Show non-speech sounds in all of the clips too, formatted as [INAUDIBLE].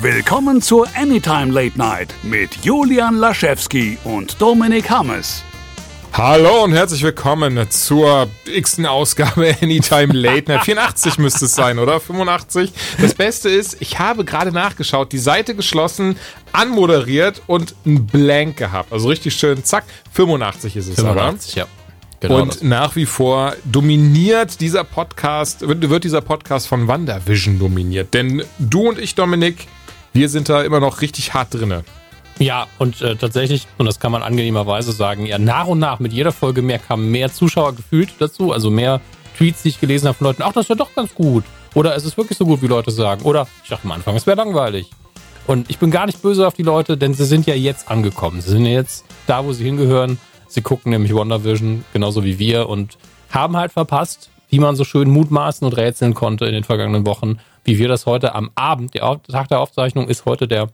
Willkommen zur Anytime Late Night mit Julian Laschewski und Dominik Hammes. Hallo und herzlich willkommen zur x-ten Ausgabe [LAUGHS] Anytime Late Night. 84 müsste es sein, oder? 85. Das Beste ist, ich habe gerade nachgeschaut, die Seite geschlossen, anmoderiert und ein Blank gehabt. Also richtig schön, zack, 85 ist es 85, aber. ja. Genau und das. nach wie vor dominiert dieser Podcast, wird, wird dieser Podcast von WandaVision dominiert. Denn du und ich, Dominik, wir sind da immer noch richtig hart drinne. Ja, und äh, tatsächlich, und das kann man angenehmerweise sagen, ja, nach und nach mit jeder Folge mehr kamen mehr Zuschauer gefühlt dazu, also mehr Tweets, die ich gelesen habe von Leuten, ach, das wäre doch ganz gut. Oder es ist wirklich so gut, wie Leute sagen. Oder ich dachte am Anfang, es wäre langweilig. Und ich bin gar nicht böse auf die Leute, denn sie sind ja jetzt angekommen. Sie sind ja jetzt da, wo sie hingehören. Sie gucken nämlich WandaVision genauso wie wir und haben halt verpasst, wie man so schön mutmaßen und rätseln konnte in den vergangenen Wochen, wie wir das heute am Abend, der Tag der Aufzeichnung ist heute der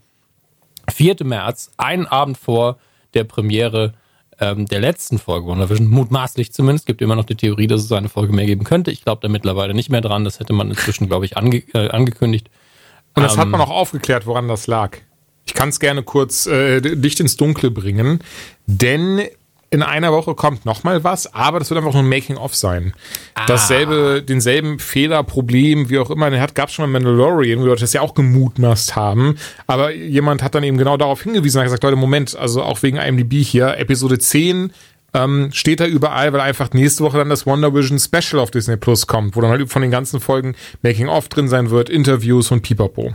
4. März, einen Abend vor der Premiere ähm, der letzten Folge WandaVision, mutmaßlich zumindest, gibt immer noch die Theorie, dass es eine Folge mehr geben könnte. Ich glaube da mittlerweile nicht mehr dran, das hätte man inzwischen, glaube ich, ange äh, angekündigt. Und das hat Ähm, man auch aufgeklärt, woran das lag. Ich kann es gerne kurz äh, Licht ins Dunkle bringen, denn in einer Woche kommt noch mal was, aber das wird einfach nur ein Making-of sein. Dasselbe, denselben Fehler, Problem, wie auch immer, den hat gab schon mal Mandalorian, wo Leute das ja auch gemutmaßt haben, aber jemand hat dann eben genau darauf hingewiesen und hat gesagt, Leute, Moment, also auch wegen IMDb hier, Episode 10 ähm, steht da überall, weil einfach nächste Woche dann das Wonder Vision Special auf Disney Plus kommt, wo dann halt von den ganzen Folgen Making-of drin sein wird, Interviews und Pipapo.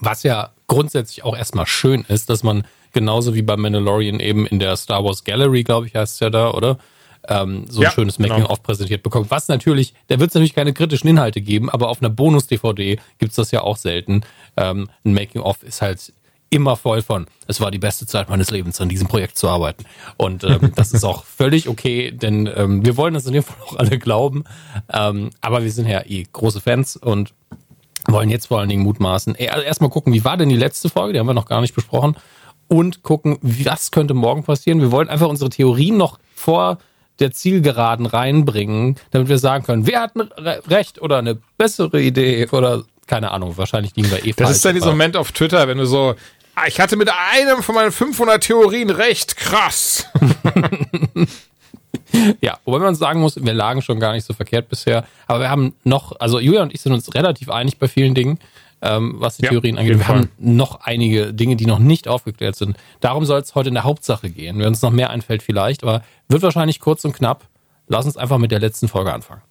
Was ja grundsätzlich auch erstmal schön ist, dass man genauso wie bei Mandalorian eben in der Star Wars Gallery, glaube ich, heißt es ja da, oder? Ähm, so ein Ja, schönes genau. Making-of präsentiert bekommt. Was natürlich, da wird es natürlich keine kritischen Inhalte geben, aber auf einer Bonus-DVD gibt's das ja auch selten. Ähm, ein Making-of ist halt immer voll von, es war die beste Zeit meines Lebens, an diesem Projekt zu arbeiten. Und ähm, [LAUGHS] das ist auch völlig okay, denn ähm, wir wollen das in dem Fall auch alle glauben. Ähm, aber wir sind ja eh große Fans und wollen jetzt vor allen Dingen mutmaßen. Ey, Also erstmal gucken, wie war denn die letzte Folge? Die haben wir noch gar nicht besprochen. Und gucken, was könnte morgen passieren. Wir wollen einfach unsere Theorien noch vor der Zielgeraden reinbringen, damit wir sagen können, wer hat ein Re recht oder eine bessere Idee oder keine Ahnung, wahrscheinlich liegen wir eh Das falsch, ist dann dieser Moment auf Twitter, wenn du so, "Ah, ich hatte mit einem von meinen 500 Theorien recht, krass. [LAUGHS] [LAUGHS] [LAUGHS] Ja, wobei man sagen muss, wir lagen schon gar nicht so verkehrt bisher. Aber wir haben noch, also Julia und ich sind uns relativ einig bei vielen Dingen, ähm, was die Ja, Theorien angeht. Wir haben noch einige Dinge, die noch nicht aufgeklärt sind. Darum soll es heute in der Hauptsache gehen. Wenn uns noch mehr einfällt, vielleicht, aber wird wahrscheinlich kurz und knapp. Lass uns einfach mit der letzten Folge anfangen.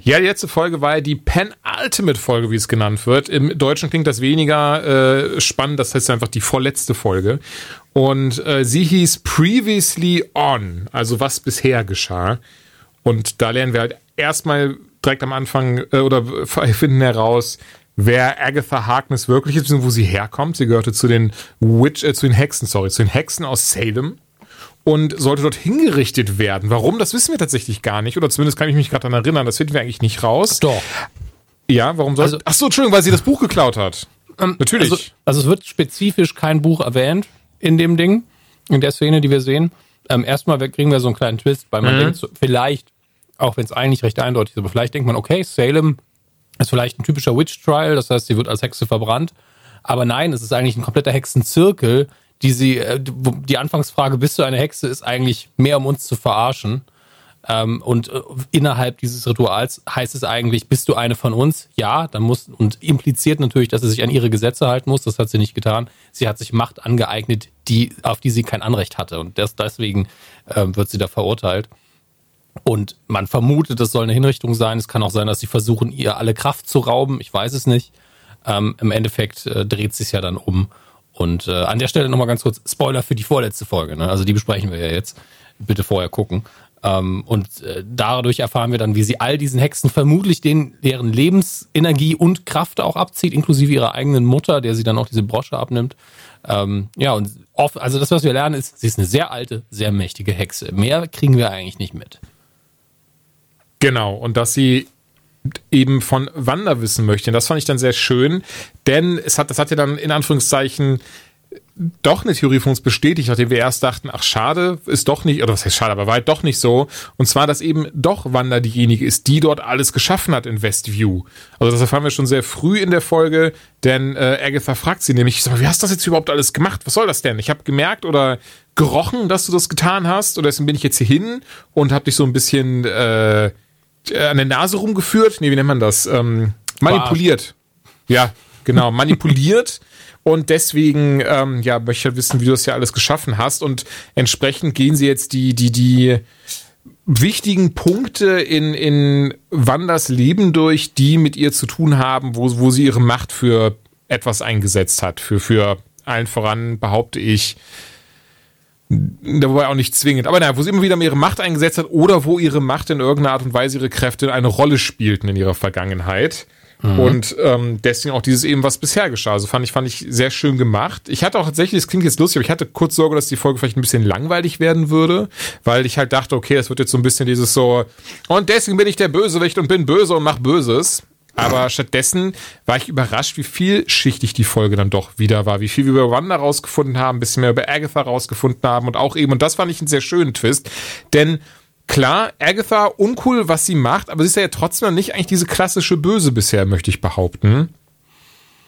Ja, die letzte Folge war ja die Penultimate-Folge, wie es genannt wird. Im Deutschen klingt das weniger äh, spannend, das heißt einfach die vorletzte Folge. Und äh, sie hieß Previously On, also was bisher geschah. Und da lernen wir halt erstmal direkt am Anfang äh, oder finden heraus, wer Agatha Harkness wirklich ist, beziehungsweise wo sie herkommt. Sie gehörte zu den Witch, äh, zu den Hexen, sorry, zu den Hexen aus Salem und sollte dort hingerichtet werden. Warum, das wissen wir tatsächlich gar nicht. Oder zumindest kann ich mich gerade daran erinnern, das finden wir eigentlich nicht raus. Doch. Ja, warum soll Also- Ach so, Entschuldigung, weil sie das Buch geklaut hat. Natürlich. Also, also es wird spezifisch kein Buch erwähnt in dem Ding, in der Szene, die wir sehen. Ähm, erstmal kriegen wir so einen kleinen Twist, weil man denkt, so, vielleicht, auch wenn es eigentlich recht eindeutig ist, aber vielleicht denkt man, okay, Salem ist vielleicht ein typischer Witch Trial, das heißt, sie wird als Hexe verbrannt. Aber nein, es ist eigentlich ein kompletter Hexenzirkel, die sie, äh, wo- die Anfangsfrage, bist du eine Hexe, ist eigentlich mehr, um uns zu verarschen. Ähm, und äh, innerhalb dieses Rituals heißt es eigentlich, bist du eine von uns? Ja, dann muss, und impliziert natürlich, dass sie sich an ihre Gesetze halten muss. Das hat sie nicht getan. Sie hat sich Macht angeeignet, die, auf die sie kein Anrecht hatte. Und das, deswegen ähm, wird sie da verurteilt. Und man vermutet, es soll eine Hinrichtung sein. Es kann auch sein, dass sie versuchen, ihr alle Kraft zu rauben. Ich weiß es nicht. Ähm, Im Endeffekt äh, dreht sich ja dann um. Und äh, an der Stelle nochmal ganz kurz Spoiler für die vorletzte Folge. Ne? Also die besprechen wir ja jetzt. Bitte vorher gucken. Ähm, und äh, dadurch erfahren wir dann, wie sie all diesen Hexen vermutlich den, deren Lebensenergie und Kraft auch abzieht, inklusive ihrer eigenen Mutter, der sie dann auch diese Brosche abnimmt. Ähm, ja, und oft, also das, was wir lernen, ist, sie ist eine sehr alte, sehr mächtige Hexe. Mehr kriegen wir eigentlich nicht mit. Genau, und dass sie eben von Wanda wissen möchte. Das fand ich dann sehr schön, denn es hat, das hat ja dann in Anführungszeichen doch eine Theorie von uns bestätigt, nachdem wir erst dachten, ach schade, ist doch nicht, oder was heißt schade, aber war halt doch nicht so. Und zwar, dass eben doch Wanda diejenige ist, die dort alles geschaffen hat in Westview. Also das erfahren wir schon sehr früh in der Folge, denn äh, Agatha fragt sie nämlich, sag mal, wie hast du das jetzt überhaupt alles gemacht? Was soll das denn? Ich habe gemerkt oder gerochen, dass du das getan hast, und deswegen bin ich jetzt hier hin und habe dich so ein bisschen äh, an der Nase rumgeführt. Nee, wie nennt man das? Ähm, manipuliert. Ja, genau, manipuliert. [LAUGHS] Und deswegen, ähm, ja, möchte ich halt wissen, wie du das ja alles geschaffen hast. Und entsprechend gehen sie jetzt die, die, die wichtigen Punkte in, in Wanders Leben durch, die mit ihr zu tun haben, wo, wo sie ihre Macht für etwas eingesetzt hat. Für, für allen voran, behaupte ich, wobei auch nicht zwingend, aber naja, wo sie immer wieder ihre Macht eingesetzt hat oder wo ihre Macht in irgendeiner Art und Weise ihre Kräfte eine Rolle spielten in ihrer Vergangenheit. Mhm. Und ähm, deswegen auch dieses eben, was bisher geschah. Also fand ich, fand ich sehr schön gemacht. Ich hatte auch tatsächlich, das klingt jetzt lustig, aber ich hatte kurz Sorge, dass die Folge vielleicht ein bisschen langweilig werden würde, weil ich halt dachte, okay, es wird jetzt so ein bisschen dieses so, und deswegen bin ich der Bösewicht und bin böse und mach Böses. Aber stattdessen war ich überrascht, wie vielschichtig die Folge dann doch wieder war, wie viel wir über Wanda rausgefunden haben, ein bisschen mehr über Agatha rausgefunden haben und auch eben, und das fand ich einen sehr schönen Twist, denn Klar, Agatha, uncool, was sie macht, aber sie ist ja trotzdem nicht eigentlich diese klassische Böse bisher, möchte ich behaupten.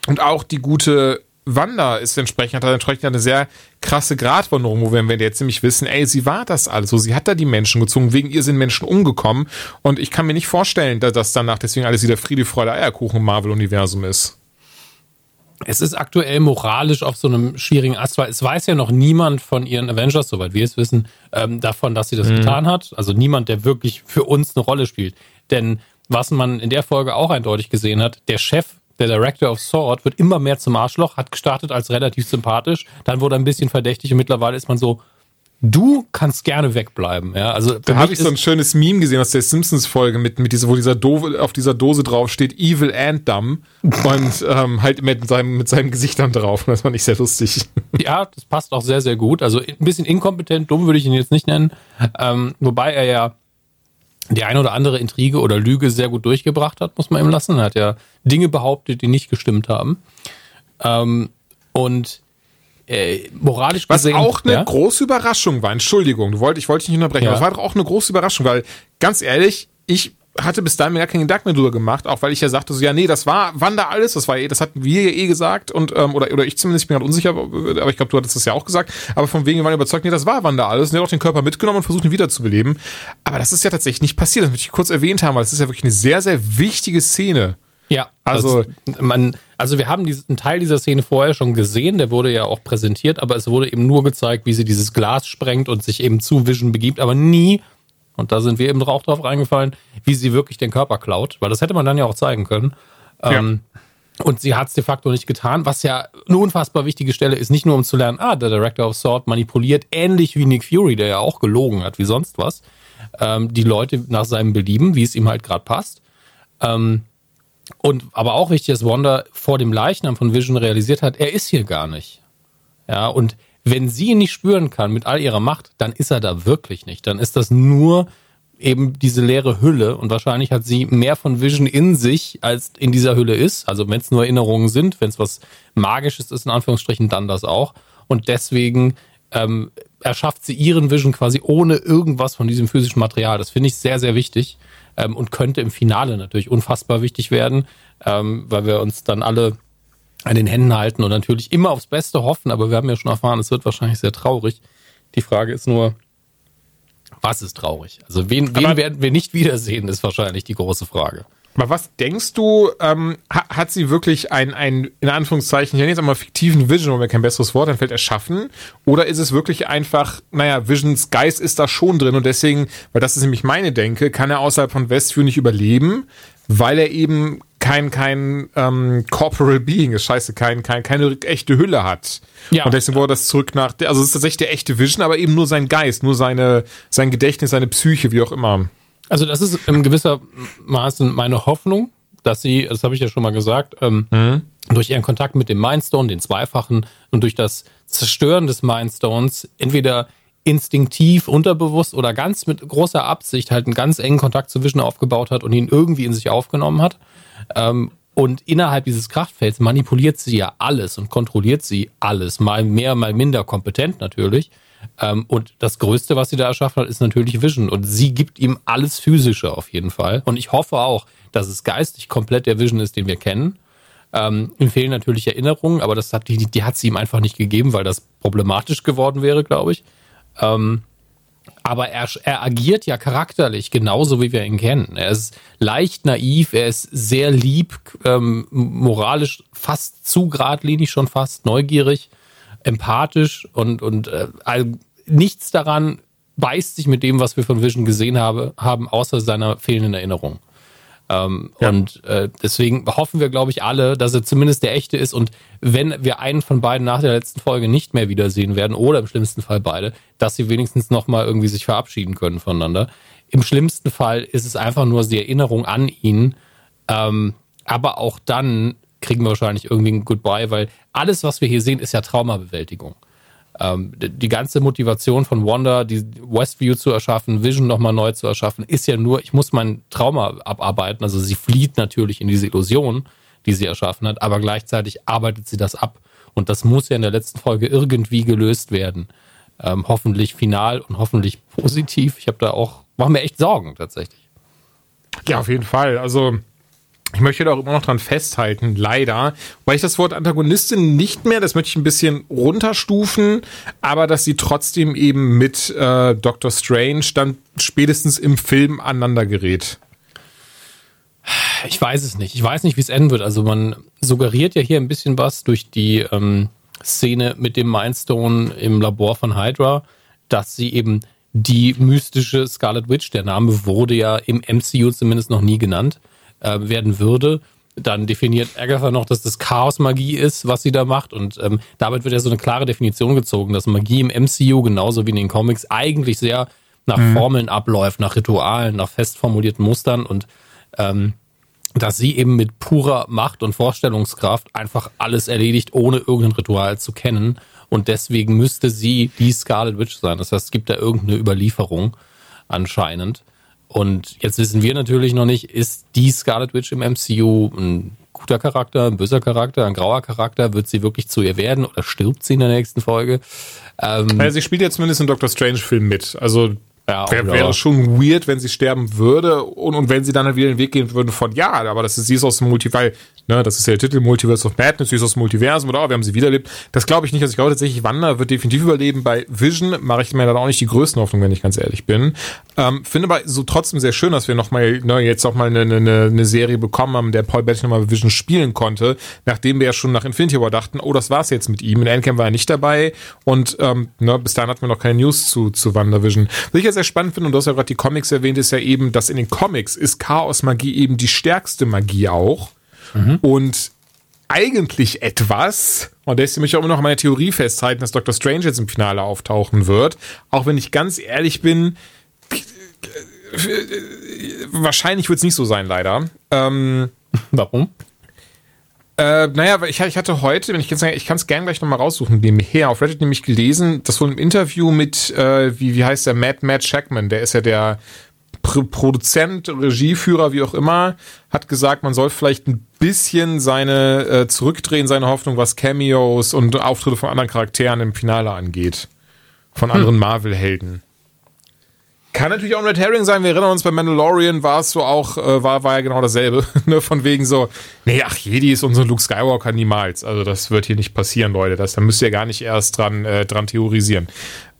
Und auch die gute Wanda ist entsprechend, hat entsprechend eine sehr krasse Gratwanderung, wo wir, wir jetzt nämlich wissen, ey, sie war das also, sie hat da die Menschen gezogen, wegen ihr sind Menschen umgekommen und ich kann mir nicht vorstellen, dass das danach deswegen alles wieder Friede, Freude, Eierkuchen Marvel-Universum ist es ist aktuell moralisch auf so einem schwierigen Ast, weil es weiß ja noch niemand von ihren Avengers, soweit wir es wissen, ähm, davon, dass sie das mhm. getan hat. Also niemand, der wirklich für uns eine Rolle spielt. Denn was man in der Folge auch eindeutig gesehen hat, der Chef, der Director of Sword, wird immer mehr zum Arschloch, hat gestartet als relativ sympathisch, dann wurde er ein bisschen verdächtig und mittlerweile ist man so, du kannst gerne wegbleiben. Ja, also da habe ich so ein schönes Meme gesehen aus der Simpsons Folge mit mit dieser, wo dieser Dove auf dieser Dose drauf steht Evil and Dumb [LAUGHS] und ähm, halt mit seinem mit seinem Gesicht dann drauf. Das fand ich sehr lustig. [LAUGHS] Ja, das passt auch sehr sehr gut. Also ein bisschen inkompetent, dumm würde ich ihn jetzt nicht nennen, ähm, wobei er ja die eine oder andere Intrige oder Lüge sehr gut durchgebracht hat, muss man ihm lassen. Er hat ja Dinge behauptet, die nicht gestimmt haben. Ähm, und äh, moralisch Was gesehen, auch eine ja? große Überraschung war. Entschuldigung, du wollt, ich wollte dich nicht unterbrechen, ja. aber es war doch auch eine große Überraschung, weil ganz ehrlich, ich hatte bis dahin mir gar keinen Gedanken mehr drüber gemacht, auch weil ich ja sagte so, ja, nee, das war Wanda alles, das war eh, das hatten wir ja eh gesagt und, ähm, oder, oder ich zumindest, ich bin gerade unsicher, aber ich glaube, du hattest das ja auch gesagt, aber von wegen wir waren überzeugt, nee, das war Wanda alles und er hat auch den Körper mitgenommen und versucht ihn wiederzubeleben. Aber das ist ja tatsächlich nicht passiert, das möchte ich kurz erwähnt haben, weil das ist ja wirklich eine sehr, sehr wichtige Szene. Ja, also, also man, also wir haben diesen Teil dieser Szene vorher schon gesehen, der wurde ja auch präsentiert, aber es wurde eben nur gezeigt, wie sie dieses Glas sprengt und sich eben zu Vision begibt, aber nie, und da sind wir eben auch drauf reingefallen, wie sie wirklich den Körper klaut, weil das hätte man dann ja auch zeigen können. Ja. Ähm, und sie hat es de facto nicht getan, was ja eine unfassbar wichtige Stelle ist, nicht nur um zu lernen, ah, der Director of Sword manipuliert, ähnlich wie Nick Fury, der ja auch gelogen hat, wie sonst was, ähm, die Leute nach seinem Belieben, wie es ihm halt gerade passt. Ähm, und aber auch wichtig, dass Wanda vor dem Leichnam von Vision realisiert hat, er ist hier gar nicht. Ja, und wenn sie ihn nicht spüren kann mit all ihrer Macht, dann ist er da wirklich nicht. Dann ist das nur eben diese leere Hülle und wahrscheinlich hat sie mehr von Vision in sich, als in dieser Hülle ist. Also wenn es nur Erinnerungen sind, wenn es was Magisches ist, in Anführungsstrichen, dann das auch. Und deswegen ähm, erschafft sie ihren Vision quasi ohne irgendwas von diesem physischen Material. Das finde ich sehr, sehr wichtig ähm, und könnte im Finale natürlich unfassbar wichtig werden, ähm, weil wir uns dann alle an den Händen halten und natürlich immer aufs Beste hoffen, aber wir haben ja schon erfahren, es wird wahrscheinlich sehr traurig. Die Frage ist nur, was ist traurig? Also wen, wen werden wir nicht wiedersehen, ist wahrscheinlich die große Frage. Aber was denkst du, ähm, hat sie wirklich ein, ein, in Anführungszeichen, ich nenne jetzt einmal fiktiven Vision, wo mir kein besseres Wort einfällt, erschaffen? Oder ist es wirklich einfach, naja, Visions Geist ist da schon drin und deswegen, weil das ist nämlich meine Denke, kann er außerhalb von Westview nicht überleben, weil er eben kein, kein ähm, Corporal Being ist, scheiße, kein, kein, keine echte Hülle hat. Ja. Und deswegen wurde das zurück nach, also es ist tatsächlich der echte Vision, aber eben nur sein Geist, nur seine, sein Gedächtnis, seine Psyche, wie auch immer. Also das ist in gewisser Maßen meine Hoffnung, dass sie, das habe ich ja schon mal gesagt, ähm, mhm. durch ihren Kontakt mit dem Mindstone, den Zweifachen und durch das Zerstören des Mindstones entweder instinktiv, unterbewusst oder ganz mit großer Absicht halt einen ganz engen Kontakt zu Vision aufgebaut hat und ihn irgendwie in sich aufgenommen hat. Ähm, Und innerhalb dieses Kraftfelds manipuliert sie ja alles und kontrolliert sie alles, mal mehr, mal minder kompetent natürlich. Ähm, und das Größte, was sie da erschaffen hat, ist natürlich Vision. Und sie gibt ihm alles Physische auf jeden Fall. Und ich hoffe auch, dass es geistig komplett der Vision ist, den wir kennen. Ähm, ihm fehlen natürlich Erinnerungen, aber das hat die, die hat sie ihm einfach nicht gegeben, weil das problematisch geworden wäre, glaube ich. Ähm, aber er, er agiert ja charakterlich genauso, wie wir ihn kennen. Er ist leicht naiv, er ist sehr lieb, ähm, moralisch fast zu geradlinig, schon fast neugierig, empathisch und, und äh, nichts daran beißt sich mit dem, was wir von Vision gesehen habe, haben, außer seiner fehlenden Erinnerung. Ähm, ja. Und äh, deswegen hoffen wir, glaube ich, alle, dass er zumindest der echte ist. Und wenn wir einen von beiden nach der letzten Folge nicht mehr wiedersehen werden, oder im schlimmsten Fall beide, dass sie wenigstens nochmal irgendwie sich verabschieden können voneinander. Im schlimmsten Fall ist es einfach nur die Erinnerung an ihn. Ähm, aber auch dann kriegen wir wahrscheinlich irgendwie ein Goodbye, weil alles, was wir hier sehen, ist ja Traumabewältigung. Ähm, die ganze Motivation von Wanda, die Westview zu erschaffen, Vision nochmal neu zu erschaffen, ist ja nur, ich muss mein Trauma abarbeiten. Also sie flieht natürlich in diese Illusion, die sie erschaffen hat, aber gleichzeitig arbeitet sie das ab. Und das muss ja in der letzten Folge irgendwie gelöst werden. Ähm, hoffentlich final und hoffentlich positiv. Ich habe da auch, mache mir echt Sorgen tatsächlich. Ja, auf jeden Fall. Also ich möchte da auch immer noch dran festhalten, leider, weil ich das Wort Antagonistin nicht mehr, das möchte ich ein bisschen runterstufen, aber dass sie trotzdem eben mit äh, Doctor Strange dann spätestens im Film aneinander gerät. Ich weiß es nicht. Ich weiß nicht, wie es enden wird. Also man suggeriert ja hier ein bisschen was durch die ähm, Szene mit dem Mindstone im Labor von Hydra, dass sie eben die mystische Scarlet Witch, der Name wurde ja im MCU zumindest noch nie genannt, äh, werden würde. Dann definiert Agatha noch, dass das Chaos-Magie ist, was sie da macht. Und ähm, damit wird ja so eine klare Definition gezogen, dass Magie im MCU genauso wie in den Comics eigentlich sehr nach mhm. Formeln abläuft, nach Ritualen, nach fest formulierten Mustern und ähm, dass sie eben mit purer Macht und Vorstellungskraft einfach alles erledigt, ohne irgendein Ritual zu kennen. Und deswegen müsste sie die Scarlet Witch sein. Das heißt, es gibt da irgendeine Überlieferung anscheinend. Und jetzt wissen wir natürlich noch nicht, ist die Scarlet Witch im MCU ein guter Charakter, ein böser Charakter, ein grauer Charakter? Wird sie wirklich zu ihr werden oder stirbt sie in der nächsten Folge? Ähm, also sie spielt ja zumindest im Doctor Strange-Film mit. Also ja, Wär, wäre schon weird, wenn sie sterben würde und, und wenn sie dann halt wieder den Weg gehen würde von ja, aber das ist, sie ist aus dem Multiversum, ne, das ist ja der Titel Multiverse of Madness, aus dem Multiversum oder oh, wir haben sie wiederlebt. Das glaube ich nicht. Also ich glaube tatsächlich, Wanda wird definitiv überleben. Bei Vision mache ich mir dann auch nicht die größten Hoffnung, wenn ich ganz ehrlich bin. Ähm, finde aber so trotzdem sehr schön, dass wir nochmal, ne, jetzt auch mal eine, eine, eine Serie bekommen haben, der Paul Bettany nochmal Vision spielen konnte, nachdem wir ja schon nach Infinity War dachten, oh, das war's jetzt mit ihm. In Endgame war er nicht dabei und ähm, ne, bis dahin hatten wir noch keine News zu, zu WandaVision. Was ich ja sehr spannend finde, und du hast ja gerade die Comics erwähnt, ist ja eben, dass in den Comics ist Chaos-Magie eben die stärkste Magie auch. Mhm. Und eigentlich etwas, und deswegen möchte ich auch immer noch meine Theorie festhalten, dass Dr. Strange jetzt im Finale auftauchen wird. Auch wenn ich ganz ehrlich bin, wahrscheinlich wird es nicht so sein, leider. Ähm, [LAUGHS] Warum? Äh, naja, ich, ich hatte heute, wenn ich jetzt ich kann es gerne gleich nochmal raussuchen, nebenher, auf Reddit nämlich gelesen, das wohl im Interview mit, äh, wie, wie heißt der, Matt, Matt Shackman, der ist ja der Pro Produzent, Regieführer, wie auch immer, hat gesagt, man soll vielleicht ein bisschen seine äh, zurückdrehen, seine Hoffnung, was Cameos und Auftritte von anderen Charakteren im Finale angeht. Von hm. anderen Marvel-Helden. Kann natürlich auch ein Red Herring sein. Wir erinnern uns, bei Mandalorian war es so auch, äh, war, war ja genau dasselbe. [LAUGHS] ne? Von wegen so, nee, ach, Jedi ist unser Luke Skywalker niemals. Also das wird hier nicht passieren, Leute. Das, da müsst ihr gar nicht erst dran, äh, dran theorisieren.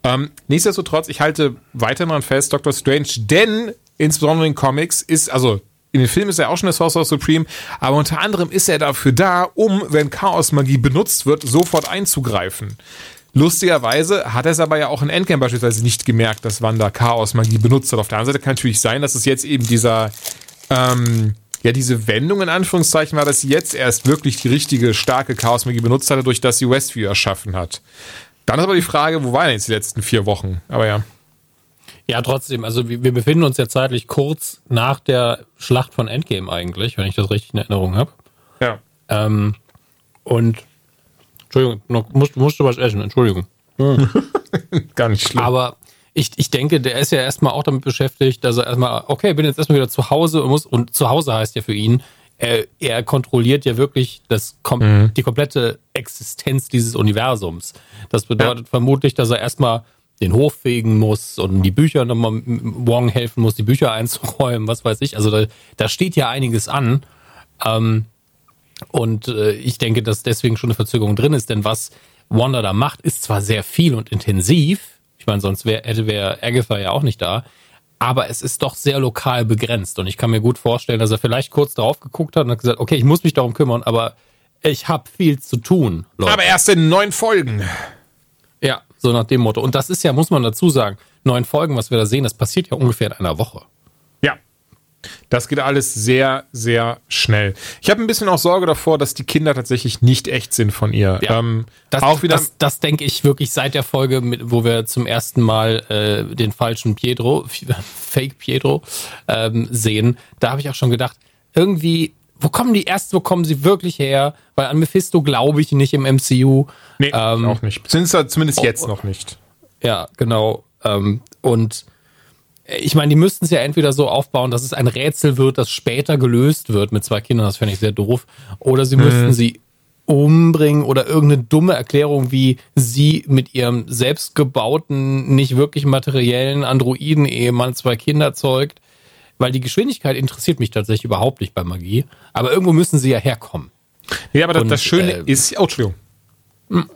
Ähm, nichtsdestotrotz, ich halte weiterhin dran fest, Doctor Strange, denn insbesondere in Comics ist, also in den Filmen ist er auch schon der Sorcerer Supreme, aber unter anderem ist er dafür da, um, wenn Chaos-Magie benutzt wird, sofort einzugreifen. Lustigerweise hat er es aber ja auch in Endgame beispielsweise nicht gemerkt, dass Wanda Chaos-Magie benutzt hat. Auf der anderen Seite kann natürlich sein, dass es jetzt eben dieser, ähm, ja, diese Wendung in Anführungszeichen war, dass sie jetzt erst wirklich die richtige, starke Chaos-Magie benutzt hatte, durch das sie Westview erschaffen hat. Dann ist aber die Frage, wo waren jetzt die letzten vier Wochen? Aber ja. Ja, trotzdem, also wir befinden uns ja zeitlich kurz nach der Schlacht von Endgame eigentlich, wenn ich das richtig in Erinnerung habe. Ja. Ähm, und Entschuldigung, noch, musst, musst du was essen, Entschuldigung. Hm. [LAUGHS] Gar nicht schlimm. Aber ich, ich denke, der ist ja erstmal auch damit beschäftigt, dass er erstmal, okay, bin jetzt erstmal wieder zu Hause und muss, und zu Hause heißt ja für ihn, er, er kontrolliert ja wirklich das, kom mhm. die komplette Existenz dieses Universums. Das bedeutet ja. vermutlich, dass er erstmal den Hof fegen muss und die Bücher nochmal Wong helfen muss, die Bücher [LAUGHS] einzuräumen, was weiß ich. Also da, da steht ja einiges an. Ähm, und äh, ich denke, dass deswegen schon eine Verzögerung drin ist, denn was Wanda da macht, ist zwar sehr viel und intensiv. Ich meine, sonst wär, hätte wäre Agatha ja auch nicht da. Aber es ist doch sehr lokal begrenzt. Und ich kann mir gut vorstellen, dass er vielleicht kurz drauf geguckt hat und hat gesagt, okay, ich muss mich darum kümmern, aber ich habe viel zu tun. Leute. Aber erst in neun Folgen. Ja, so nach dem Motto. Und das ist ja, muss man dazu sagen, neun Folgen, was wir da sehen, das passiert ja ungefähr in einer Woche. Das geht alles sehr, sehr schnell. Ich habe ein bisschen auch Sorge davor, dass die Kinder tatsächlich nicht echt sind von ihr. Ja, ähm, das, auch wieder das, das denke ich wirklich seit der Folge, mit, wo wir zum ersten Mal äh, den falschen Pietro, [LAUGHS] Fake Pietro, ähm, sehen. Da habe ich auch schon gedacht, irgendwie, wo kommen die erst, wo kommen sie wirklich her? Weil an Mephisto glaube ich nicht im MCU. Nee, ähm, auch nicht. Zumindest oh, jetzt noch nicht. Ja, genau. Ähm, und ich meine, die müssten es ja entweder so aufbauen, dass es ein Rätsel wird, das später gelöst wird mit zwei Kindern, das fände ich sehr doof. Oder sie mhm. müssten sie umbringen oder irgendeine dumme Erklärung, wie sie mit ihrem selbstgebauten, nicht wirklich materiellen Androiden-Ehemann zwei Kinder zeugt. Weil die Geschwindigkeit interessiert mich tatsächlich überhaupt nicht bei Magie. Aber irgendwo müssen sie ja herkommen. Ja, aber und, das Schöne äh, ist, oh, Entschuldigung. Hm.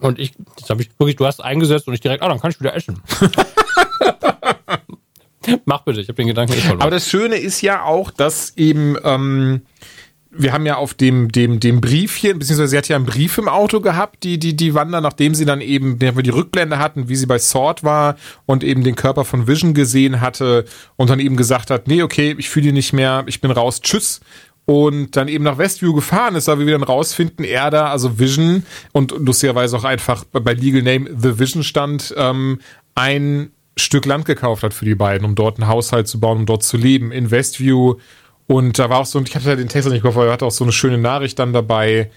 Und ich, das habe ich wirklich, du hast eingesetzt und ich direkt, ah, dann kann ich wieder essen. [LAUGHS] [LAUGHS] Mach bitte, ich habe den Gedanken nicht verloren. Aber das Schöne ist ja auch, dass eben ähm, wir haben ja auf dem dem dem Briefchen, beziehungsweise sie hat ja einen Brief im Auto gehabt, die die die Wanda, nachdem sie dann eben die Rückblende hatten, wie sie bei Sword war und eben den Körper von Vision gesehen hatte und dann eben gesagt hat, nee, okay, ich fühle ihn nicht mehr, ich bin raus, tschüss und dann eben nach Westview gefahren ist, weil wir dann rausfinden, er da, also Vision und lustigerweise auch einfach bei Legal Name The Vision stand, ähm, ein Stück Land gekauft hat für die beiden, um dort einen Haushalt zu bauen, um dort zu leben, in Westview. Und da war auch so, ich hatte den Text nicht gehofft, aber er hatte auch so eine schöne Nachricht dann dabei.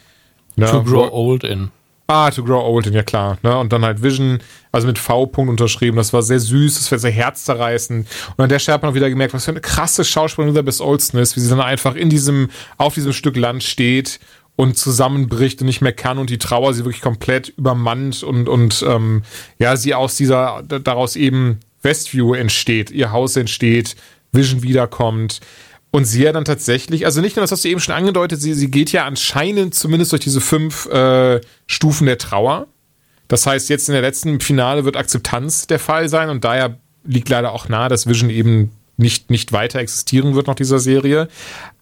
Ne, to grow old in. Ah, to grow old in, ja klar. Ne? Und dann halt Vision, also mit V-Punkt unterschrieben. Das war sehr süß, das war sehr herzzerreißend. Und an der Stelle hat man auch wieder gemerkt, was für eine krasse Schauspielerin Elizabeth Olsen ist, wie sie dann einfach in diesem, auf diesem Stück Land steht und zusammenbricht und nicht mehr kann und die Trauer sie wirklich komplett übermannt und, und ähm, ja, sie aus dieser, daraus eben Westview entsteht, ihr Haus entsteht, Vision wiederkommt. Und sie ja dann tatsächlich, also nicht nur das hast du eben schon angedeutet, sie, sie geht ja anscheinend zumindest durch diese fünf äh, Stufen der Trauer. Das heißt, jetzt in der letzten Finale wird Akzeptanz der Fall sein und daher liegt leider auch nahe, dass Vision eben nicht, nicht weiter existieren wird nach dieser Serie.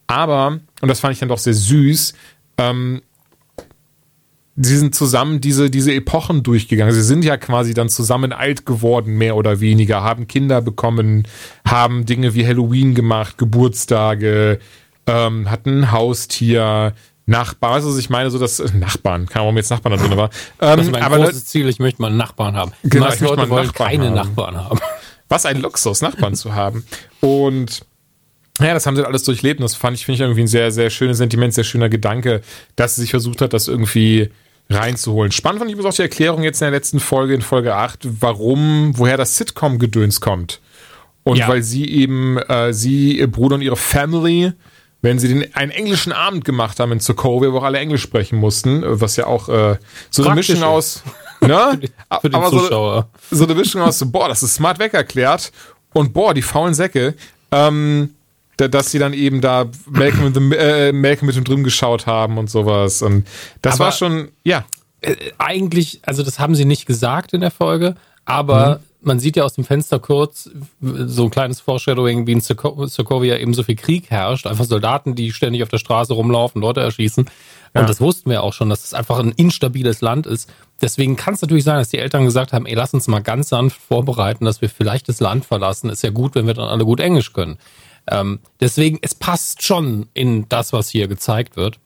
Aber, und das fand ich dann doch sehr süß, ähm, sie sind zusammen diese, diese Epochen durchgegangen. Sie sind ja quasi dann zusammen alt geworden, mehr oder weniger, haben Kinder bekommen, haben Dinge wie Halloween gemacht, Geburtstage, ähm, hatten ein Haustier, Nachbarn, also ich meine so, dass äh, Nachbarn, keine Ahnung, jetzt Nachbarn da drin war. Ähm, das ist mein aber großes Ziel, ich möchte mal einen Nachbarn haben. Die genau, meisten Leute wollen Nachbarn keine haben. Nachbarn haben. Was ein Luxus, Nachbarn zu haben. Und ja, das haben sie alles durchlebt und das fand ich, finde ich irgendwie ein sehr, sehr schönes Sentiment, sehr schöner Gedanke, dass sie sich versucht hat, das irgendwie reinzuholen. Spannend fand ich übrigens auch die Erklärung jetzt in der letzten Folge, in Folge 8, warum, woher das Sitcom-Gedöns kommt. Und ja. weil sie eben, äh, sie, ihr Bruder und ihre Family, wenn sie den, einen englischen Abend gemacht haben in Sokovia, wo auch alle Englisch sprechen mussten, was ja auch äh, so eine Mischung aus, [LAUGHS] ne? für, den Aber Zuschauer. So, so eine Mischung aus, boah, das ist smart wegerklärt und boah, die faulen Säcke. Ähm, dass sie dann eben da Malcolm, the, äh, Malcolm mit dem drin geschaut haben und sowas. Und das aber war schon, ja. Äh, eigentlich, also das haben sie nicht gesagt in der Folge, aber mhm. man sieht ja aus dem Fenster kurz so ein kleines Foreshadowing, wie in Sokovia eben so viel Krieg herrscht. Einfach Soldaten, die ständig auf der Straße rumlaufen, Leute erschießen. Und ja. das wussten wir auch schon, dass es einfach ein instabiles Land ist. Deswegen kann es natürlich sein, dass die Eltern gesagt haben, ey, lass uns mal ganz sanft vorbereiten, dass wir vielleicht das Land verlassen. Ist ja gut, wenn wir dann alle gut Englisch können. Ähm, deswegen, es passt schon in das, was hier gezeigt wird.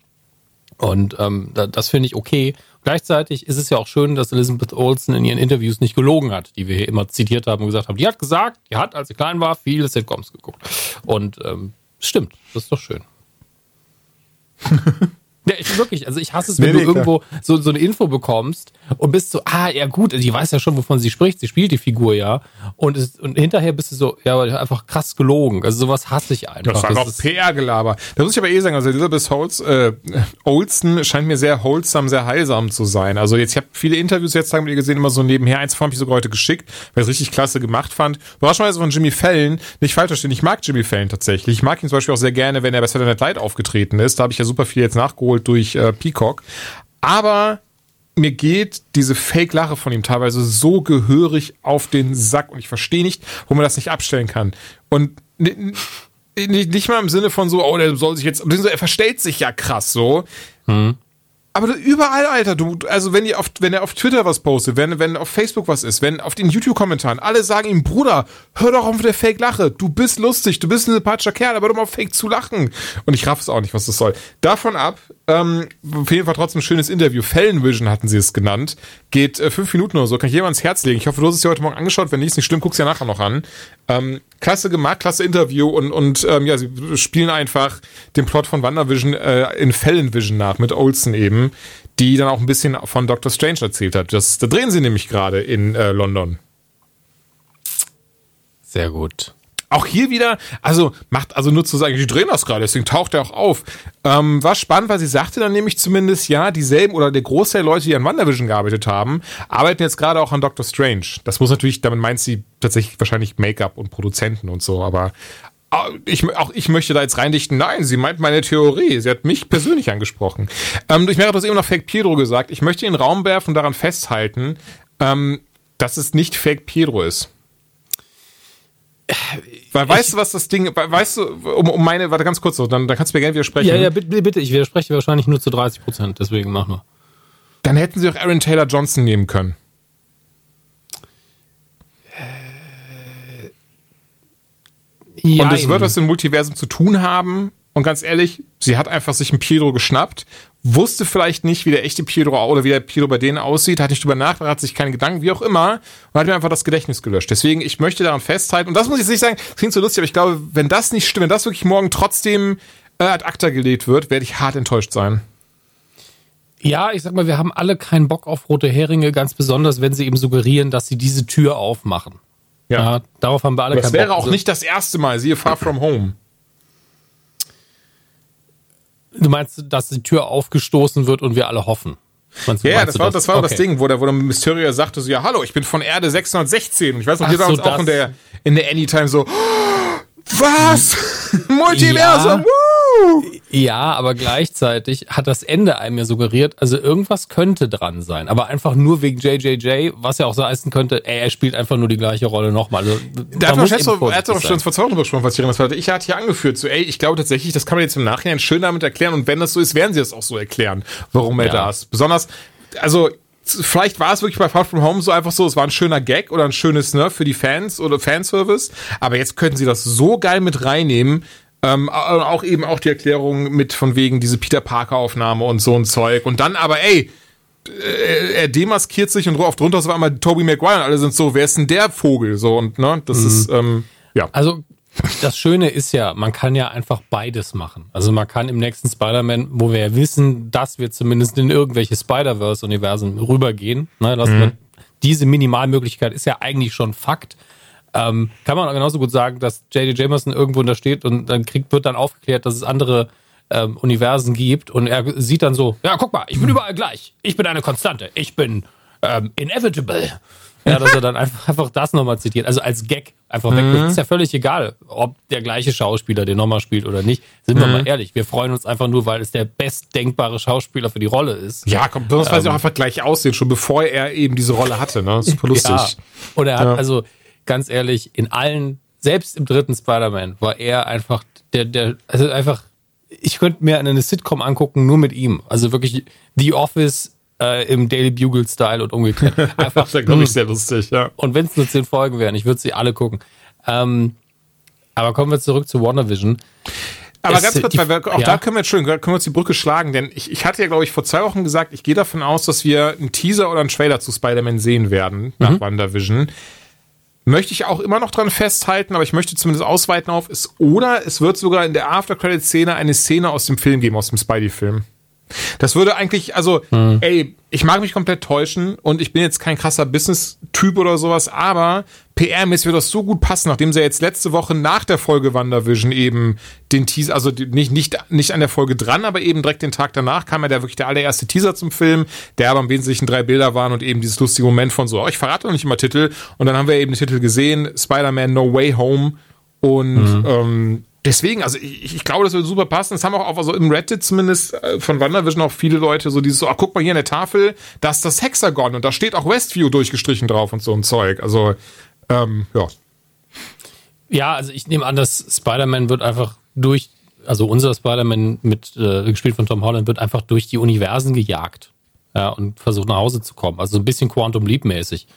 Und ähm, da, das finde ich okay. Gleichzeitig ist es ja auch schön, dass Elizabeth Olsen in ihren Interviews nicht gelogen hat, die wir hier immer zitiert haben und gesagt haben. Die hat gesagt, die hat, als sie klein war, viele Sitcoms geguckt. Und ähm, stimmt, das ist doch schön. [LAUGHS] Ja, ich wirklich, also ich hasse es, wenn nee, du irgendwo so, so eine Info bekommst und bist so, ah, ja gut, die weiß ja schon, wovon sie spricht, sie spielt die Figur ja. Und, es, und hinterher bist du so, ja, einfach krass gelogen. Also sowas hasse ich einfach. Das war noch PR-Gelaber. Da muss ich aber eh sagen, also Elizabeth Holz, äh, Olsen scheint mir sehr wholesome, sehr heilsam zu sein. Also jetzt, ich habe viele Interviews jetzt mit ihr gesehen, immer so nebenher. Eins habe ich sogar heute geschickt, weil ich es richtig klasse gemacht fand. Überraschenderweise von Jimmy Fallon, nicht falsch verstehen, ich mag Jimmy Fallon tatsächlich. Ich mag ihn zum Beispiel auch sehr gerne, wenn er bei Saturday Night Live aufgetreten ist. Da habe ich ja super viel jetzt nachgeholt durch äh, Peacock. Aber mir geht diese Fake-Lache von ihm teilweise so gehörig auf den Sack und ich verstehe nicht, wo man das nicht abstellen kann. Und nicht, mal im Sinne von so, oh, der soll sich jetzt, er verstellt sich ja krass so. Hm. Aber überall, Alter, du, also wenn ihr auf, wenn er auf Twitter was postet, wenn, wenn auf Facebook was ist, wenn auf den YouTube-Kommentaren, alle sagen ihm, Bruder, hör doch auf der Fake-Lache, du bist lustig, du bist ein sympathischer Kerl, aber doch mal Fake zu lachen. Und ich raff es auch nicht, was das soll. Davon ab, ähm, auf jeden Fall trotzdem ein schönes Interview. Fellenvision hatten sie es genannt. Geht äh, fünf Minuten oder so, kann ich jemand ans Herz legen. Ich hoffe, du hast es dir heute Morgen angeschaut. Wenn nicht, ist nicht schlimm, guck's ja nachher noch an. Ähm, klasse gemacht, klasse Interview und, und ähm, ja, sie spielen einfach den Plot von WandaVision äh, in Fellenvision nach, mit Olsen eben, die dann auch ein bisschen von Doctor Strange erzählt hat. Das, da drehen sie nämlich gerade in äh, London. Sehr gut. Auch hier wieder, also macht, also nur zu sagen, die drehen das gerade, deswegen taucht er auch auf. Ähm, war spannend, weil sie sagte dann nämlich zumindest, ja, dieselben oder der Großteil der Leute, die an WandaVision gearbeitet haben, arbeiten jetzt gerade auch an Doctor Strange. Das muss natürlich, damit meint sie tatsächlich wahrscheinlich Make-up und Produzenten und so, aber ich, auch ich möchte da jetzt reindichten, nein, sie meint meine Theorie. Sie hat mich persönlich angesprochen. Ähm, ich habe das eben noch Fake Pedro gesagt. Ich möchte den Raum werfen und daran festhalten, ähm, dass es nicht Fake Pedro ist. Weil weißt du, was das Ding, weißt du, um, um meine, warte ganz kurz so, dann, dann kannst du mir gerne widersprechen. Ja, ja, bitte, bitte, ich widerspreche wahrscheinlich nur zu 30 Prozent, deswegen mach nur. Dann hätten sie auch Aaron Taylor Johnson nehmen können. Äh, Und es wird was im Multiversum zu tun haben. Und ganz ehrlich, sie hat einfach sich einen Pietro geschnappt, wusste vielleicht nicht, wie der echte Pietro oder wie der Pietro bei denen aussieht, hat nicht drüber nachgedacht, hat sich keine Gedanken, wie auch immer, und hat mir einfach das Gedächtnis gelöscht. Deswegen, ich möchte daran festhalten, und das muss ich nicht sagen, das klingt so lustig, aber ich glaube, wenn das nicht stimmt, wenn das wirklich morgen trotzdem äh, ad acta gelegt wird, werde ich hart enttäuscht sein. Ja, ich sag mal, wir haben alle keinen Bock auf rote Heringe, ganz besonders, wenn sie eben suggerieren, dass sie diese Tür aufmachen. Ja. ja darauf haben wir alle das keinen Bock. Das wäre auch also nicht das erste Mal, siehe Far From Home. Du meinst, dass die Tür aufgestoßen wird und wir alle hoffen? Meinst, ja, das war, das, war okay. das Ding, wo der, wo der Mysterio sagte so, ja, hallo, ich bin von Erde 616. Und ich weiß noch, wir so, auch in der, in der Anytime so, [GASPS] was? [LAUGHS] Multiversum, ja. Ja, aber gleichzeitig hat das Ende einem ja suggeriert, also irgendwas könnte dran sein. Aber einfach nur wegen JJJ, was ja auch so heißen könnte, ey, er spielt einfach nur die gleiche Rolle nochmal. Also, da hat man so, er hat doch schon vor zwei Wochen gesprochen, was ich erinnere. hatte. Ich hatte hier angeführt, so, ey, ich glaube tatsächlich, das kann man jetzt im Nachhinein schön damit erklären. Und wenn das so ist, werden sie es auch so erklären, warum er ja. da ist. Besonders, also, vielleicht war es wirklich bei Far From Home so einfach so, es war ein schöner Gag oder ein schönes, ne, für die Fans oder Fanservice. Aber jetzt könnten sie das so geil mit reinnehmen, ähm, auch eben auch die Erklärung mit von wegen diese Peter Parker Aufnahme und so ein Zeug. Und dann aber, ey, äh, er demaskiert sich und auf drunter war einmal Toby Maguire und alle sind so, wer ist denn der Vogel? So und ne, das mhm. ist ähm, ja. Also das Schöne ist ja, man kann ja einfach beides machen. Also man kann im nächsten Spider-Man, wo wir ja wissen, dass wir zumindest in irgendwelche Spider-Verse-Universen rübergehen, ne, dass mhm. diese Minimalmöglichkeit ist ja eigentlich schon Fakt. Ähm, kann man genauso gut sagen, dass J.D. Jameson irgendwo da steht und dann kriegt, wird dann aufgeklärt, dass es andere ähm, Universen gibt und er sieht dann so, ja, guck mal, ich bin überall gleich. Ich bin eine Konstante. Ich bin ähm, inevitable. Ja, dass er dann [LAUGHS] einfach, einfach das nochmal zitiert. Also als Gag einfach weg. Mhm. Ist ja völlig egal, ob der gleiche Schauspieler den nochmal spielt oder nicht. Sind mhm. wir mal ehrlich. Wir freuen uns einfach nur, weil es der bestdenkbare Schauspieler für die Rolle ist. Ja, kommt, besonders weil sie ähm, auch einfach gleich aussehen, schon bevor er eben diese Rolle hatte. Ne? Super [LAUGHS] lustig. Ja. Und er hat, ja. also, ganz ehrlich, in allen, selbst im dritten Spider-Man, war er einfach der, der, also einfach, ich könnte mir eine Sitcom angucken, nur mit ihm. Also wirklich The Office äh, im Daily Bugle-Style und umgekehrt. [LAUGHS] Einfach, das ist glaube ich, sehr lustig, ja. Und wenn es nur zehn Folgen wären, ich würde sie alle gucken. Ähm, aber kommen wir zurück zu WandaVision. Aber es, ganz kurz, die, weil wir, auch ja. da können wir jetzt schön, können wir uns die Brücke schlagen, denn ich, ich hatte ja, glaube ich, vor zwei Wochen gesagt, ich gehe davon aus, dass wir einen Teaser oder einen Trailer zu Spider-Man sehen werden nach mhm. WandaVision möchte ich auch immer noch dran festhalten, aber ich möchte zumindest ausweiten auf es oder es wird sogar in der After Credit Szene eine Szene aus dem Film geben, aus dem Spidey Film. Das würde eigentlich, also, hm. ey, ich mag mich komplett täuschen und ich bin jetzt kein krasser Business-Typ oder sowas, aber PR-mäßig wird das so gut passen, nachdem sie jetzt letzte Woche nach der Folge WandaVision eben den Teaser, also nicht, nicht, nicht an der Folge dran, aber eben direkt den Tag danach kam ja der wirklich der allererste Teaser zum Film, der aber im Wesentlichen drei Bilder waren und eben dieses lustige Moment von so, oh, ich verrate noch nicht immer Titel und dann haben wir eben den Titel gesehen, Spider-Man No Way Home und mhm. ähm, deswegen, also ich, ich glaube, das würde super passen. Das haben auch, also im Reddit zumindest äh, von WandaVision auch viele Leute so dieses so, ach guck mal hier an der Tafel, da ist das Hexagon und da steht auch Westview durchgestrichen drauf und so ein Zeug. Also, ähm, ja. Ja, also ich nehme an, dass Spider-Man wird einfach durch, also unser Spider-Man mit, äh, gespielt von Tom Holland, wird einfach durch die Universen gejagt. Ja, und versucht nach Hause zu kommen. Also ein bisschen Quantum Leap mäßig.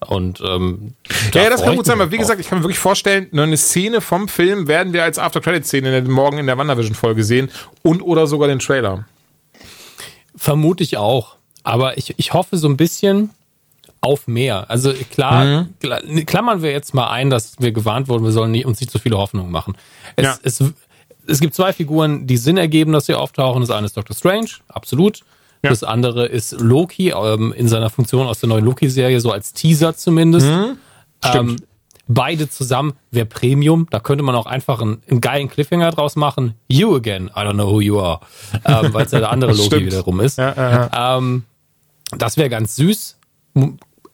Und ähm, ja, ja, das kann gut sein, aber wie gesagt, ich kann mir wirklich vorstellen, nur eine Szene vom Film werden wir als After-Credit-Szene morgen in der WandaVision-Folge sehen und oder sogar den Trailer. Vermute ich auch. Aber ich, ich hoffe so ein bisschen auf mehr. Also klar, mhm. klammern wir jetzt mal ein, dass wir gewarnt wurden, wir sollen nie, uns nicht zu viele Hoffnungen machen. Es, ja. es, es gibt zwei Figuren, die Sinn ergeben, dass sie auftauchen. Das eine ist Dr. Strange, absolut. Ja. Das andere ist Loki ähm, in seiner Funktion aus der neuen Loki-Serie, so als Teaser zumindest. Mhm. Ähm, beide zusammen wäre Premium. Da könnte man auch einfach einen, einen, geilen Cliffhanger draus machen. You again, I don't know who you are. Ähm, Weil es ja der andere [LAUGHS] Loki wiederum ist. Ja, ja, ähm, das wäre ganz süß.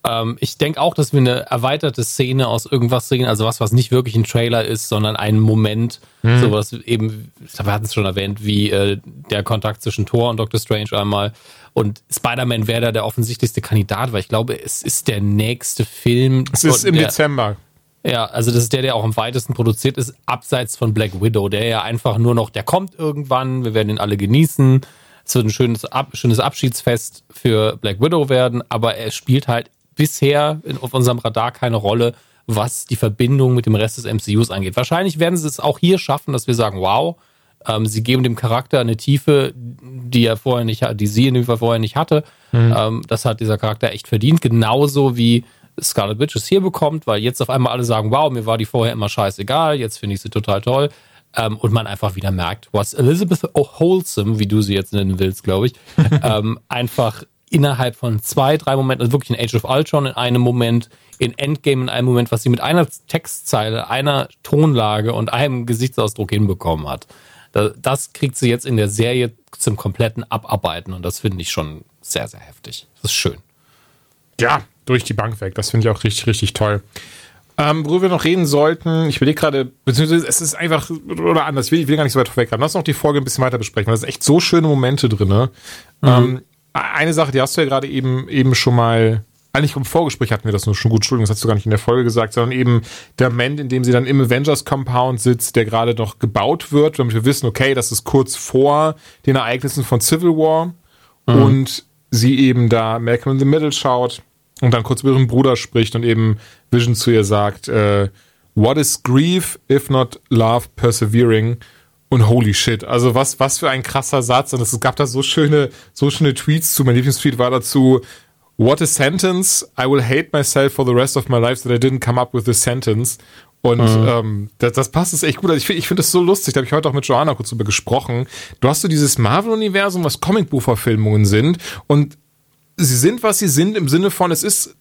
Ähm, ich denke auch, dass wir eine erweiterte Szene aus irgendwas sehen, also was, was nicht wirklich ein Trailer ist, sondern ein Moment, hm. sowas eben, wir hatten es schon erwähnt, wie äh, der Kontakt zwischen Thor und Doctor Strange einmal. Und Spider-Man wäre da der offensichtlichste Kandidat, weil ich glaube, es ist der nächste Film. Es ist im der, Dezember. Ja, also das ist der, der auch am weitesten produziert ist, abseits von Black Widow, der ja einfach nur noch, der kommt irgendwann, wir werden ihn alle genießen. Es wird ein schönes, Ab schönes Abschiedsfest für Black Widow werden, aber er spielt halt bisher in, auf unserem Radar keine Rolle, was die Verbindung mit dem Rest des MCUs angeht. Wahrscheinlich werden sie es auch hier schaffen, dass wir sagen, wow, ähm, sie geben dem Charakter eine Tiefe, die er vorher nicht, die sie in dem Fall vorher nicht hatte. Mhm. Ähm, das hat dieser Charakter echt verdient. Genauso wie Scarlet Witch es hier bekommt, weil jetzt auf einmal alle sagen, wow, mir war die vorher immer scheißegal, jetzt finde ich sie total toll. Ähm, und man einfach wieder merkt, was Elizabeth Wholesome, wie du sie jetzt nennen willst, glaube ich, [LAUGHS] ähm, einfach innerhalb von zwei, drei Momenten, also wirklich in Age of Ultron in einem Moment, in Endgame in einem Moment, was sie mit einer Textzeile, einer Tonlage und einem Gesichtsausdruck hinbekommen hat. Das kriegt sie jetzt in der Serie zum kompletten Abarbeiten und das finde ich schon sehr, sehr heftig. Das ist schön. Ja, durch die Bank weg. Das finde ich auch richtig, richtig toll. Ähm, worüber wir noch reden sollten, ich will gerade, beziehungsweise es ist einfach, oder anders, ich will, ich will gar nicht so weit vorweggraben. Lass uns noch die Folge ein bisschen weiter besprechen, weil sind echt so schöne Momente drin. Ne? Mhm. Ähm, eine Sache, die hast du ja gerade eben, eben schon mal, eigentlich im Vorgespräch hatten wir das nur schon gut, Entschuldigung, das hast du gar nicht in der Folge gesagt, sondern eben der Moment, in dem sie dann im Avengers Compound sitzt, der gerade noch gebaut wird, damit wir wissen, okay, das ist kurz vor den Ereignissen von Civil War mhm. und sie eben da Malcolm in the Middle schaut und dann kurz mit ihrem Bruder spricht und eben Vision zu ihr sagt, äh, What is grief if not love persevering? Und holy shit, also was, was für ein krasser Satz. Und es gab da so schöne, so schöne Tweets zu. Mein Lieblingstweet war dazu, What a sentence. I will hate myself for the rest of my life that I didn't come up with this sentence. Und mhm. ähm, das, das passt es echt gut. Also ich finde ich finde das so lustig. Da habe ich heute auch mit Joanna kurz drüber gesprochen. Du hast so dieses Marvel-Universum, was Comicbuchverfilmungen sind. Und sie sind, was sie sind, im Sinne von, es ist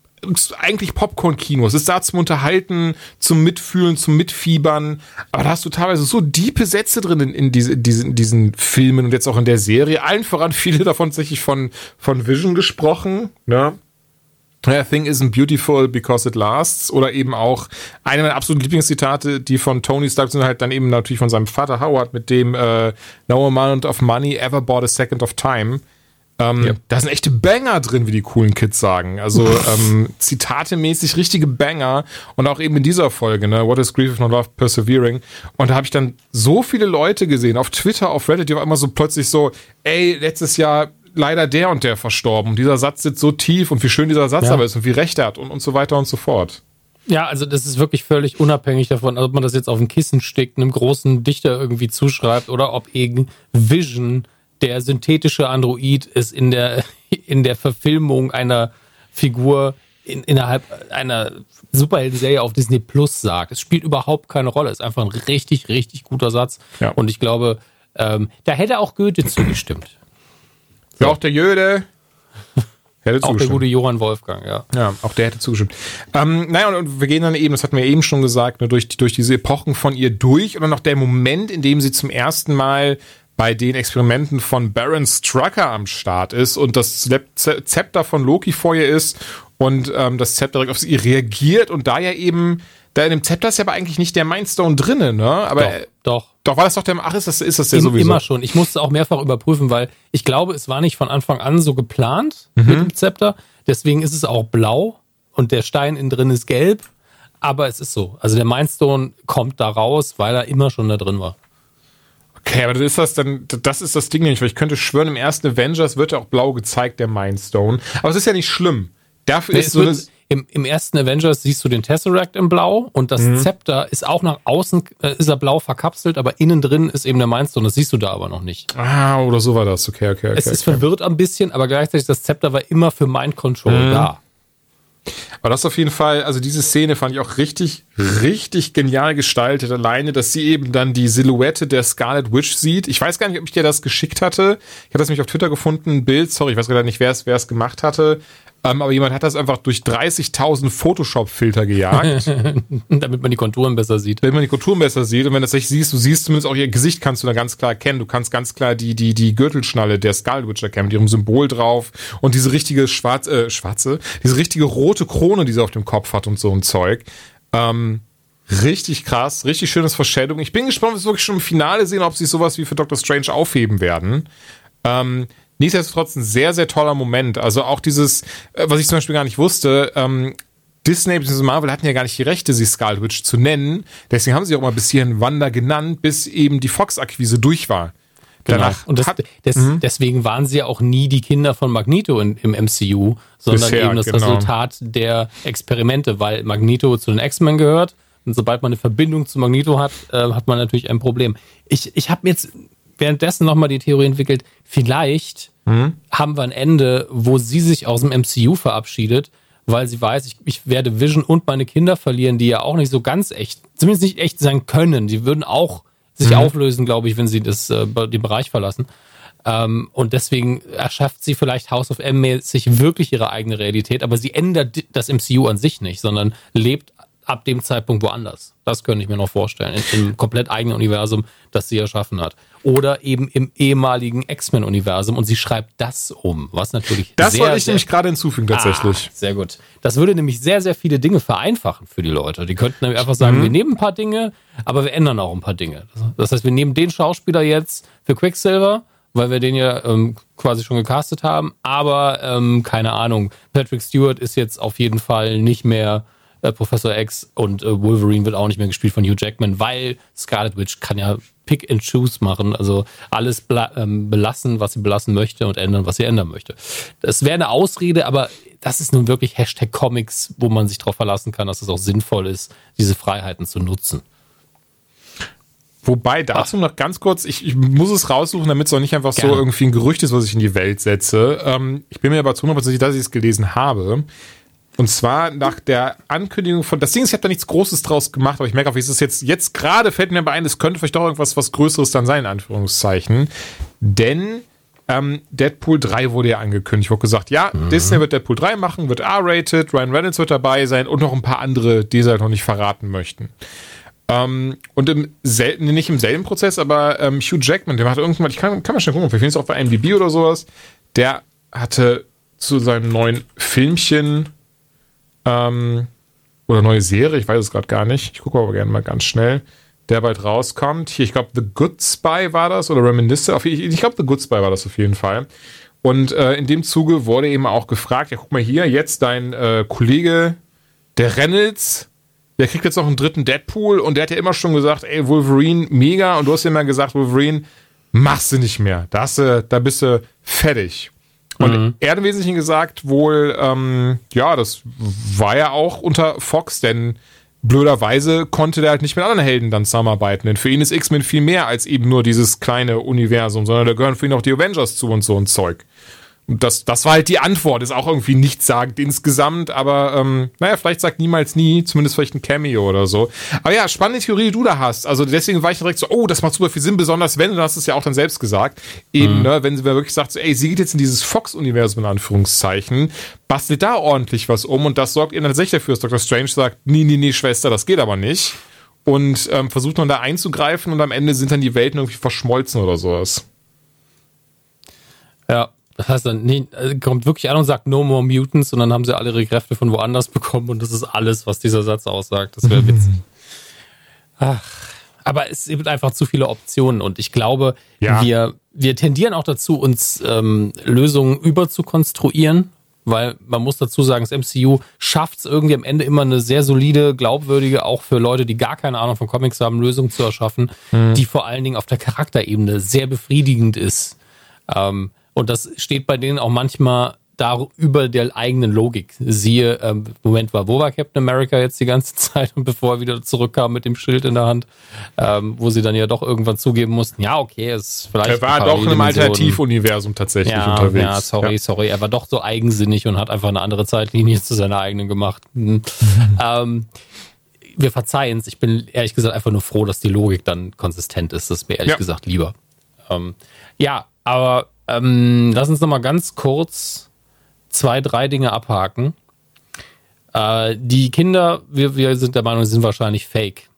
eigentlich Popcorn-Kino. Es ist da zum Unterhalten, zum Mitfühlen, zum Mitfiebern. Aber da hast du teilweise so diepe Sätze drin in, in, diese, in diesen, diesen Filmen und jetzt auch in der Serie. Allen voran viele davon tatsächlich von, von Vision gesprochen. Ne? A thing isn't beautiful because it lasts. Oder eben auch eine meiner absoluten Lieblingszitate, die von Tony Stark sind halt dann eben natürlich von seinem Vater Howard mit dem äh, No amount of money ever bought a second of time. Ähm, ja. Da sind echte Banger drin, wie die coolen Kids sagen. Also ähm, Zitate-mäßig richtige Banger. Und auch eben in dieser Folge, ne? What is grief if not love persevering? Und da habe ich dann so viele Leute gesehen, auf Twitter, auf Reddit, die war immer so plötzlich so, ey, letztes Jahr leider der und der verstorben. Und dieser Satz sitzt so tief und wie schön dieser Satz ja. aber ist und wie recht er hat und, und so weiter und so fort. Ja, also das ist wirklich völlig unabhängig davon, ob man das jetzt auf ein Kissen steckt, einem großen Dichter irgendwie zuschreibt oder ob eben Vision der synthetische Android ist in der, [LAUGHS] in der Verfilmung einer Figur in, innerhalb einer Superhelden-Serie auf Disney Plus sagt. Es spielt überhaupt keine Rolle. Es ist einfach ein richtig, richtig guter Satz. Ja. Und ich glaube, ähm, da hätte auch Goethe zugestimmt. Ja, auch der Jöde. [LAUGHS] Hätte auch der gute Johann Wolfgang, ja. Ja, auch der hätte zugestimmt. Ähm, naja, und, und wir gehen dann eben, das hatten wir eben schon gesagt, ne, durch, durch diese Epochen von ihr durch und dann noch der Moment, in dem sie zum ersten Mal bei den Experimenten von Baron Strucker am Start ist und das Zepter von Loki vor ihr ist und ähm, das Zepter direkt auf sie reagiert und da ja eben da in dem Zepter ist ja aber eigentlich nicht der Mindstone drinne, ne? Aber doch, doch. Doch war das doch der Ach, ist das ist das der Im, sowieso? Immer schon. Ich musste auch mehrfach überprüfen, weil ich glaube, es war nicht von Anfang an so geplant mhm. mit dem Zepter. Deswegen ist es auch blau und der Stein innen drin ist gelb. Aber es ist so. Also der Mindstone kommt da raus, weil er immer schon da drin war. Okay, aber das ist das dann, das ist das Ding nämlich, weil ich könnte schwören, im ersten Avengers wird ja auch blau gezeigt, der Mindstone. Aber es ist ja nicht schlimm. Dafür nee, ist so wird, im, Im ersten Avengers siehst du den Tesseract in Blau und das mhm. Zepter ist auch nach außen, äh, ist er blau verkapselt, aber innen drin ist eben der Mindstone. Das siehst du da aber noch nicht. Ah, oder so war das. Okay, okay, okay. Es ist okay. verwirrt ein bisschen, aber gleichzeitig das Zepter war immer für Mind Control mhm. da. Aber das auf jeden Fall, also diese Szene fand ich auch richtig, richtig genial gestaltet. Alleine, dass sie eben dann die Silhouette der Scarlet Witch sieht. Ich weiß gar nicht, ob ich dir das geschickt hatte. Ich hatte das nämlich auf Twitter gefunden, ein Bild. Sorry, ich weiß gerade nicht, wer es, wer es gemacht hatte. Ähm, aber jemand hat das einfach durch 30.000 Photoshop-Filter gejagt. [LAUGHS] Damit man die Konturen besser sieht. Damit man die Konturen besser sieht. Und wenn du das nicht siehst, du siehst zumindest auch ihr Gesicht, kannst du da ganz klar erkennen. Du kannst ganz klar die, die, die Gürtelschnalle der Skull Witch erkennen, mit ihrem Symbol drauf. Und diese richtige schwarz, äh, schwarze, diese richtige rote Krone, die sie auf dem Kopf hat und so ein Zeug. Ähm, richtig krass, richtig schönes Foreshadowing. Ich bin gespannt, ob wir es wirklich schon im Finale sehen, ob sie sowas wie für Doctor Strange aufheben werden. Ähm, Nichtsdestotrotz ein sehr, sehr toller Moment. Also auch dieses, äh, was ich zum Beispiel gar nicht wusste, ähm, Disney bzw. Marvel hatten ja gar nicht die Rechte, sie Scarlet Witch zu nennen. Deswegen haben sie auch mal bis hierhin Wanda genannt, bis eben die Fox-Akquise durch war. Genau. Danach und das, hat, des, mhm. deswegen waren sie ja auch nie die Kinder von Magneto in, im MCU, sondern Bisher, eben das genau. Resultat der Experimente, weil Magneto zu den X-Men gehört. Und sobald man eine Verbindung zu Magneto hat, äh, hat man natürlich ein Problem. Ich, ich habe jetzt währenddessen nochmal die Theorie entwickelt, vielleicht mhm. haben wir ein Ende, wo sie sich aus dem MCU verabschiedet, weil sie weiß, ich, ich werde Vision und meine Kinder verlieren, die ja auch nicht so ganz echt, zumindest nicht echt sein können. Die würden auch sich mhm. auflösen, glaube ich, wenn sie das, äh, den Bereich verlassen. Ähm, und deswegen erschafft sie vielleicht House of M mäßig wirklich ihre eigene Realität, aber sie ändert das MCU an sich nicht, sondern lebt ab dem Zeitpunkt woanders. Das könnte ich mir noch vorstellen. In, Im komplett eigenen Universum, das sie erschaffen hat. Oder eben im ehemaligen X-Men-Universum und sie schreibt das um, was natürlich. Das sehr, wollte ich sehr, nämlich gerade hinzufügen, tatsächlich. Ah, sehr gut. Das würde nämlich sehr, sehr viele Dinge vereinfachen für die Leute. Die könnten nämlich einfach sagen, mhm. wir nehmen ein paar Dinge, aber wir ändern auch ein paar Dinge. Das heißt, wir nehmen den Schauspieler jetzt für Quicksilver, weil wir den ja ähm, quasi schon gecastet haben, aber ähm, keine Ahnung, Patrick Stewart ist jetzt auf jeden Fall nicht mehr äh, Professor X und äh, Wolverine wird auch nicht mehr gespielt von Hugh Jackman, weil Scarlet Witch kann ja Pick and Choose machen, also alles ähm, belassen, was sie belassen möchte und ändern, was sie ändern möchte. Das wäre eine Ausrede, aber das ist nun wirklich Hashtag Comics, wo man sich darauf verlassen kann, dass es auch sinnvoll ist, diese Freiheiten zu nutzen. Wobei dazu Ach. noch ganz kurz, ich, ich muss es raussuchen, damit es auch nicht einfach Gerne. so irgendwie ein Gerücht ist, was ich in die Welt setze. Ähm, ich bin mir aber zu 100% sicher, dass ich es gelesen habe. Und zwar nach der Ankündigung von, das Ding ist, ich habe da nichts Großes draus gemacht, aber ich merke auch, wie es ist jetzt, jetzt gerade fällt mir bei ein, es könnte vielleicht doch irgendwas was Größeres dann sein, in Anführungszeichen. Denn ähm, Deadpool 3 wurde ja angekündigt. Ich wurde gesagt, ja, mhm. Disney wird Deadpool 3 machen, wird R-rated, Ryan Reynolds wird dabei sein und noch ein paar andere, die sie halt noch nicht verraten möchten. Ähm, und im selten, nicht im selben Prozess, aber ähm, Hugh Jackman, der hat irgendwann, ich kann, kann mal schnell gucken, vielleicht finde es auch bei MDB oder sowas, der hatte zu seinem neuen Filmchen ähm, oder neue Serie, ich weiß es gerade gar nicht. Ich gucke aber gerne mal ganz schnell, der bald rauskommt. Hier, ich glaube, The Good Spy war das oder Reminisce. Ich, ich glaube, The Good Spy war das auf jeden Fall. Und äh, in dem Zuge wurde eben auch gefragt, ja, guck mal hier, jetzt dein äh, Kollege, der Reynolds, der kriegt jetzt noch einen dritten Deadpool und der hat ja immer schon gesagt, ey, Wolverine, mega. Und du hast ja immer gesagt, Wolverine, machst du nicht mehr. Da, hast du, da bist du fertig. Und mhm. er hat im Wesentlichen gesagt, wohl, ähm, ja, das war ja auch unter Fox, denn blöderweise konnte der halt nicht mit anderen Helden dann zusammenarbeiten. Denn für ihn ist X-Men viel mehr als eben nur dieses kleine Universum, sondern da gehören für ihn auch die Avengers zu und so ein Zeug. Und das, das war halt die Antwort. Ist auch irgendwie nichtssagend insgesamt, aber ähm, naja, vielleicht sagt niemals nie, zumindest vielleicht ein Cameo oder so. Aber ja, spannende Theorie, die du da hast. Also deswegen war ich direkt so, oh, das macht super viel Sinn, besonders wenn, du hast es ja auch dann selbst gesagt, eben, mhm. ne, wenn sie wirklich sagt, so, ey, sie geht jetzt in dieses Fox-Universum in Anführungszeichen, bastelt da ordentlich was um und das sorgt ihr dann tatsächlich dafür, dass Dr. Strange sagt, nee, nee, nee, Schwester, das geht aber nicht. Und ähm, versucht man da einzugreifen und am Ende sind dann die Welten irgendwie verschmolzen oder sowas. Ja, das heißt dann, nee, äh, kommt wirklich an und sagt No More Mutants und dann haben sie alle ihre Kräfte von woanders [LAUGHS] bekommen und das ist alles, was dieser Satz aussagt. Das wäre witzig. [LAUGHS] Ach, aber es gibt einfach zu viele Optionen und ich glaube, ja. wir, wir tendieren auch dazu, uns ähm, Lösungen überzukonstruieren, weil man muss dazu sagen, das MCU schafft es irgendwie am Ende immer eine sehr solide, glaubwürdige, auch für Leute, die gar keine Ahnung von Comics haben, Lösung zu erschaffen, mhm. die vor allen Dingen auf der Charakterebene sehr befriedigend ist. Ähm, und das steht bei denen auch manchmal da über der eigenen Logik. Siehe, ähm, Moment war, wo war Captain America jetzt die ganze [LAUGHS] Zeit und bevor er wieder zurückkam mit dem Schild in der Hand, ähm, wo sie dann ja doch irgendwann zugeben mussten, ja, okay, es ist vielleicht. Er war doch in einem Alternativuniversum tatsächlich ja, unterwegs. Ja, sorry, ja. sorry. Er war doch so eigensinnig und hat einfach eine andere Zeitlinie [LAUGHS] zu seiner eigenen gemacht. Mhm. [LAUGHS] ähm, wir verzeihen es. Ich bin ehrlich gesagt einfach nur froh, dass die Logik dann konsistent ist. Das ist mir ehrlich ja. gesagt lieber. Ähm, ja, aber ähm, lass uns noch mal ganz kurz zwei, drei Dinge abhaken. Äh, die Kinder, wir, wir sind der Meinung, sind wahrscheinlich fake.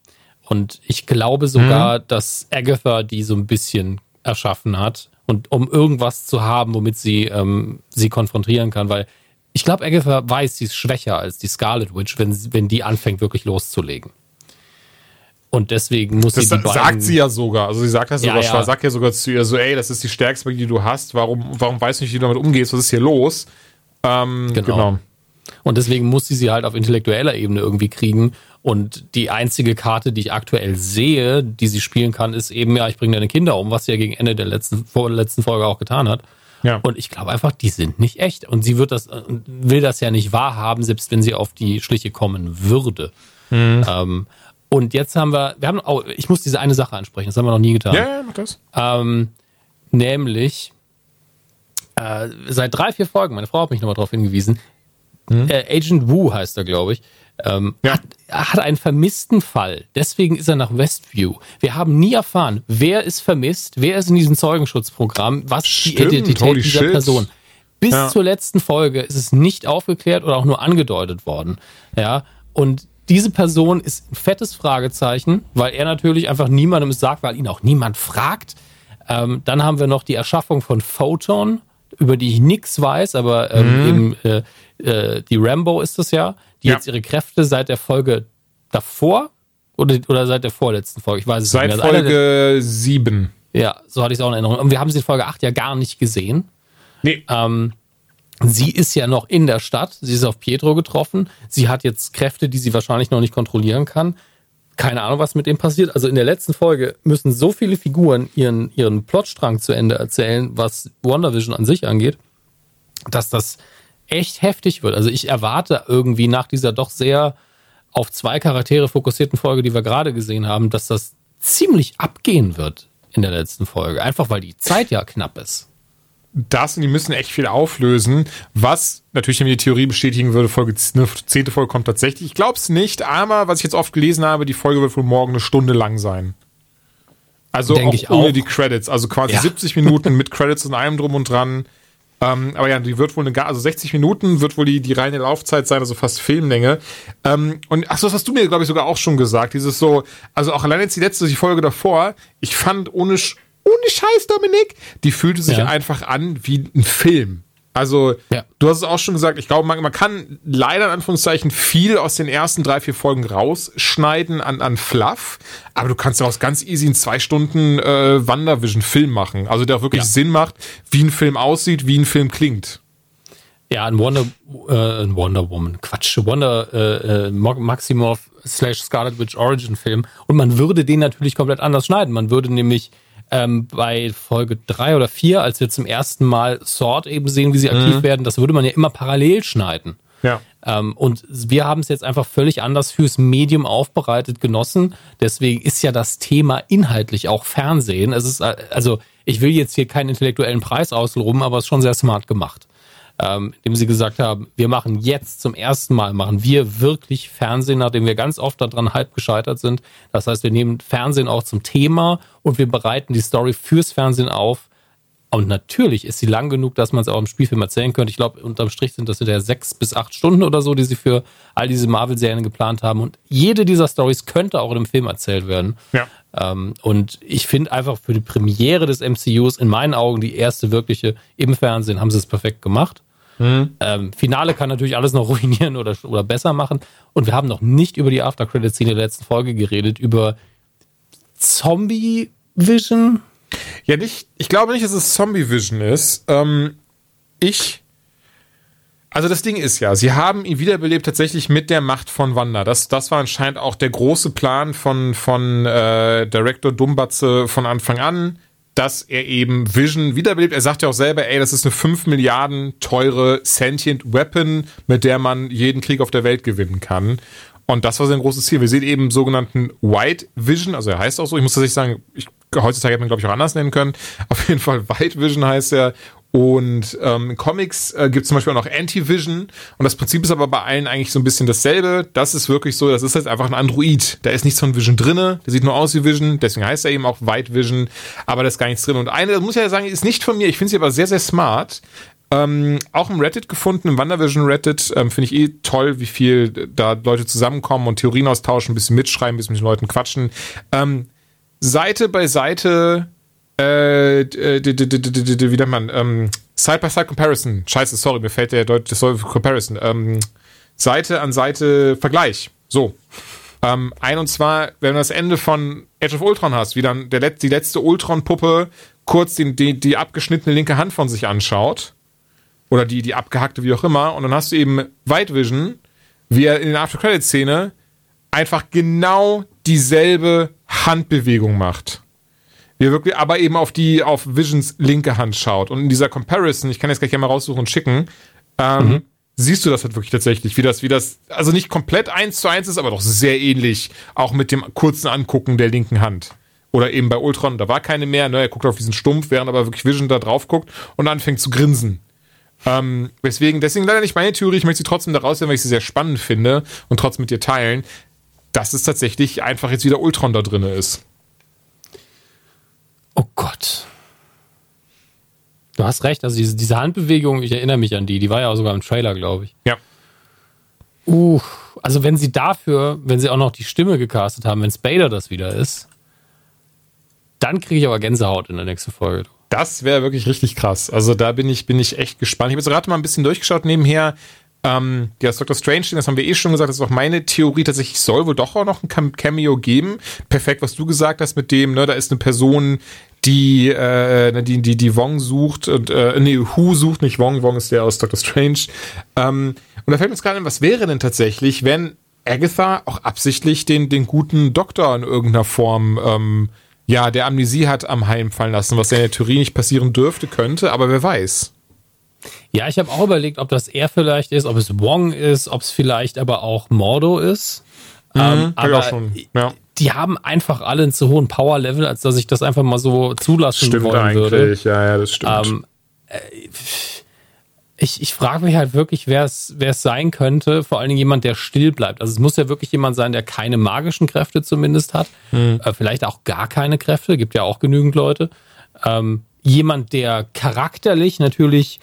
Und ich glaube sogar, mhm. dass Agatha die so ein bisschen erschaffen hat. Und um irgendwas zu haben, womit sie ähm, sie konfrontieren kann, weil ich glaube, Agatha weiß, sie ist schwächer als die Scarlet Witch, wenn, wenn die anfängt, wirklich loszulegen. Und deswegen muss das sie die beiden sagt sie ja sogar. Also sie sagt das sogar, ja, ja. sagt ja sogar zu ihr so, ey, das ist die stärkste Magie, die du hast. Warum, warum weißt du nicht, wie du damit umgehst? Was ist hier los? Ähm, genau. genau. Und deswegen muss sie sie halt auf intellektueller Ebene irgendwie kriegen. Und die einzige Karte, die ich aktuell sehe, die sie spielen kann, ist eben, ja, ich bringe deine Kinder um, was sie ja gegen Ende der letzten, vor der letzten Folge auch getan hat. Ja. Und ich glaube einfach, die sind nicht echt. Und sie wird das, will das ja nicht wahrhaben, selbst wenn sie auf die Schliche kommen würde. Mhm. Ähm, und jetzt haben wir, wir haben, oh, ich muss diese eine Sache ansprechen, das haben wir noch nie getan. Ja, ja, mach das. Ähm, nämlich, äh, seit drei, vier Folgen, meine Frau hat mich nochmal darauf hingewiesen, hm? äh, Agent Wu heißt er, glaube ich, ähm, ja. hat, hat einen vermissten Fall. Deswegen ist er nach Westview. Wir haben nie erfahren, wer ist vermisst, wer ist in diesem Zeugenschutzprogramm, was Stimmt, die Identität dieser shit. Person. Bis ja. zur letzten Folge ist es nicht aufgeklärt oder auch nur angedeutet worden. Ja, und diese Person ist ein fettes Fragezeichen, weil er natürlich einfach niemandem sagt, weil ihn auch niemand fragt. Ähm, dann haben wir noch die Erschaffung von Photon, über die ich nichts weiß, aber ähm, mhm. eben äh, äh, die Rambo ist es ja, die ja. jetzt ihre Kräfte seit der Folge davor oder, oder seit der vorletzten Folge, ich weiß es seit nicht mehr. Seit also Folge 7. Ja, so hatte ich es auch in Erinnerung. Und wir haben sie in Folge 8 ja gar nicht gesehen. Nee. Ähm, Sie ist ja noch in der Stadt. Sie ist auf Pietro getroffen. Sie hat jetzt Kräfte, die sie wahrscheinlich noch nicht kontrollieren kann. Keine Ahnung, was mit dem passiert. Also in der letzten Folge müssen so viele Figuren ihren, ihren Plotstrang zu Ende erzählen, was WandaVision an sich angeht, dass das echt heftig wird. Also ich erwarte irgendwie nach dieser doch sehr auf zwei Charaktere fokussierten Folge, die wir gerade gesehen haben, dass das ziemlich abgehen wird in der letzten Folge. Einfach weil die Zeit ja knapp ist das und die müssen echt viel auflösen, was natürlich die Theorie bestätigen würde, Folge, eine zehnte Folge kommt tatsächlich. Ich glaube es nicht, aber was ich jetzt oft gelesen habe, die Folge wird wohl morgen eine Stunde lang sein. Also Denk auch ohne auch. die Credits, also quasi ja. 70 Minuten mit Credits und allem drum und dran. Ähm, aber ja, die wird wohl eine, also 60 Minuten wird wohl die, die reine Laufzeit sein, also fast Filmlänge. Ähm, und ach so, das hast du mir, glaube ich, sogar auch schon gesagt. Dieses so, also auch allein jetzt die letzte, die Folge davor, ich fand ohne, ohne Scheiß, Dominik, die fühlte sich ja. einfach an wie ein Film. Also, ja. du hast es auch schon gesagt, ich glaube, man, man, kann leider in Anführungszeichen viel aus den ersten drei, vier Folgen rausschneiden an, an Fluff, aber du kannst daraus ganz easy in zwei Stunden äh, WandaVision-Film machen. Also, der auch wirklich ja. Sinn macht, wie ein Film aussieht, wie ein Film klingt. Ja, ein Wonder, äh, ein Wonder Woman, Quatsch, Wonder äh, äh Maximoff slash Scarlet Witch Origin Film. Und man würde den natürlich komplett anders schneiden. Man würde nämlich ähm, bei Folge drei oder vier, als wir zum ersten Mal Sword eben sehen, wie sie aktiv mhm. werden, das würde man ja immer parallel schneiden. Ja. Ähm, und wir haben es jetzt einfach völlig anders fürs Medium aufbereitet genossen. Deswegen ist ja das Thema inhaltlich auch Fernsehen. Es ist äh, also ich will jetzt hier keinen intellektuellen Preis ausloben, aber es ist schon sehr smart gemacht. Ähm, indem sie gesagt haben, wir machen jetzt zum ersten Mal, machen wir wirklich Fernsehen, nachdem wir ganz oft daran halb gescheitert sind. Das heißt, wir nehmen Fernsehen auch zum Thema und wir bereiten die Story fürs Fernsehen auf. Und natürlich ist sie lang genug, dass man es auch im Spielfilm erzählen könnte. Ich glaube, unterm Strich sind das ja sechs bis acht Stunden oder so, die sie für all diese Marvel-Serien geplant haben. Und jede dieser Stories könnte auch in einem Film erzählt werden. Ja. Ähm, und ich finde einfach für die Premiere des MCUs in meinen Augen die erste wirkliche im Fernsehen haben sie es perfekt gemacht. Mhm. Ähm, Finale kann natürlich alles noch [LAUGHS] ruinieren oder, oder besser machen. Und wir haben noch nicht über die After-Credit-Szene der letzten Folge geredet, über Zombie-Vision. Ja, nicht, ich glaube nicht, dass es Zombie-Vision ist. Ähm, ich also das Ding ist ja, sie haben ihn wiederbelebt tatsächlich mit der Macht von Wanda. Das, das war anscheinend auch der große Plan von, von äh, Director Dumbatze von Anfang an, dass er eben Vision wiederbelebt. Er sagt ja auch selber, ey, das ist eine 5 Milliarden teure Sentient Weapon, mit der man jeden Krieg auf der Welt gewinnen kann. Und das war sein großes Ziel. Wir sehen eben sogenannten White Vision, also er heißt auch so, ich muss tatsächlich sagen, ich, heutzutage hätte man glaube ich auch anders nennen können. Auf jeden Fall White Vision heißt er und ähm, Comics äh, gibt es zum Beispiel auch noch Anti-Vision. Und das Prinzip ist aber bei allen eigentlich so ein bisschen dasselbe. Das ist wirklich so, das ist jetzt einfach ein Android. Da ist nichts von Vision drinne. Der sieht nur aus wie Vision. Deswegen heißt er eben auch White Vision. Aber da ist gar nichts drin. Und eine, das muss ich ja sagen, ist nicht von mir. Ich finde sie aber sehr, sehr smart. Ähm, auch im Reddit gefunden, im WandaVision Reddit, ähm, finde ich eh toll, wie viel da Leute zusammenkommen und Theorien austauschen, ein bisschen mitschreiben, ein bisschen mit den Leuten quatschen. Ähm, Seite bei Seite äh, wie nennt man, ähm, Side-by-Side-Comparison. Scheiße, sorry, mir fällt der Deutsch, das soll Comparison. Ähm, Seite an Seite Vergleich. So. Ähm, ein und zwar, wenn du das Ende von Age of Ultron hast, wie dann die letzte Ultron-Puppe kurz die, die, die abgeschnittene linke Hand von sich anschaut. Oder die, die abgehackte, wie auch immer. Und dann hast du eben White Vision, wie er in der After-Credit-Szene einfach genau dieselbe Handbewegung macht. Wie wirklich, aber eben auf die, auf Visions linke Hand schaut. Und in dieser Comparison, ich kann jetzt gleich mal raussuchen und schicken, ähm, mhm. siehst du das halt wirklich tatsächlich, wie das, wie das, also nicht komplett eins zu eins ist, aber doch sehr ähnlich, auch mit dem kurzen Angucken der linken Hand. Oder eben bei Ultron, da war keine mehr, ne, er guckt auf diesen Stumpf, während aber wirklich Vision da drauf guckt und anfängt zu grinsen. Ähm, weswegen, deswegen leider nicht meine Theorie, ich möchte sie trotzdem da rausnehmen, weil ich sie sehr spannend finde und trotzdem mit dir teilen, dass es tatsächlich einfach jetzt wieder Ultron da drin ist. Oh Gott. Du hast recht, also diese, diese Handbewegung, ich erinnere mich an die, die war ja auch sogar im Trailer, glaube ich. Ja. Uh, also wenn sie dafür, wenn sie auch noch die Stimme gecastet haben, wenn Spader das wieder ist, dann kriege ich aber Gänsehaut in der nächsten Folge. Das wäre wirklich richtig krass. Also da bin ich, bin ich echt gespannt. Ich habe jetzt gerade mal ein bisschen durchgeschaut nebenher. Ähm, ja, das Doctor Strange, das haben wir eh schon gesagt, das ist auch meine Theorie tatsächlich, soll wohl doch auch noch ein Cameo geben. Perfekt, was du gesagt hast mit dem, ne, da ist eine Person, die, äh, ne, die, die, die Wong sucht und, äh, nee, Who sucht nicht Wong, Wong ist der aus Doctor Strange. Ähm, und da fällt uns gerade an, was wäre denn tatsächlich, wenn Agatha auch absichtlich den, den guten Doktor in irgendeiner Form, ähm, ja, der Amnesie hat am Heim fallen lassen, was ja in der Theorie nicht passieren dürfte, könnte, aber wer weiß. Ja, ich habe auch überlegt, ob das er vielleicht ist, ob es Wong ist, ob es vielleicht aber auch Mordo ist. Mhm, ähm, aber ja. die haben einfach alle einen zu hohen Power-Level, als dass ich das einfach mal so zulassen stimmt wollen eigentlich. würde. Ja, ja, das stimmt. Ähm, äh, ich, ich frage mich halt wirklich, wer es sein könnte. Vor allen Dingen jemand, der still bleibt. Also es muss ja wirklich jemand sein, der keine magischen Kräfte zumindest hat. Mhm. Äh, vielleicht auch gar keine Kräfte. Gibt ja auch genügend Leute. Ähm, jemand, der charakterlich natürlich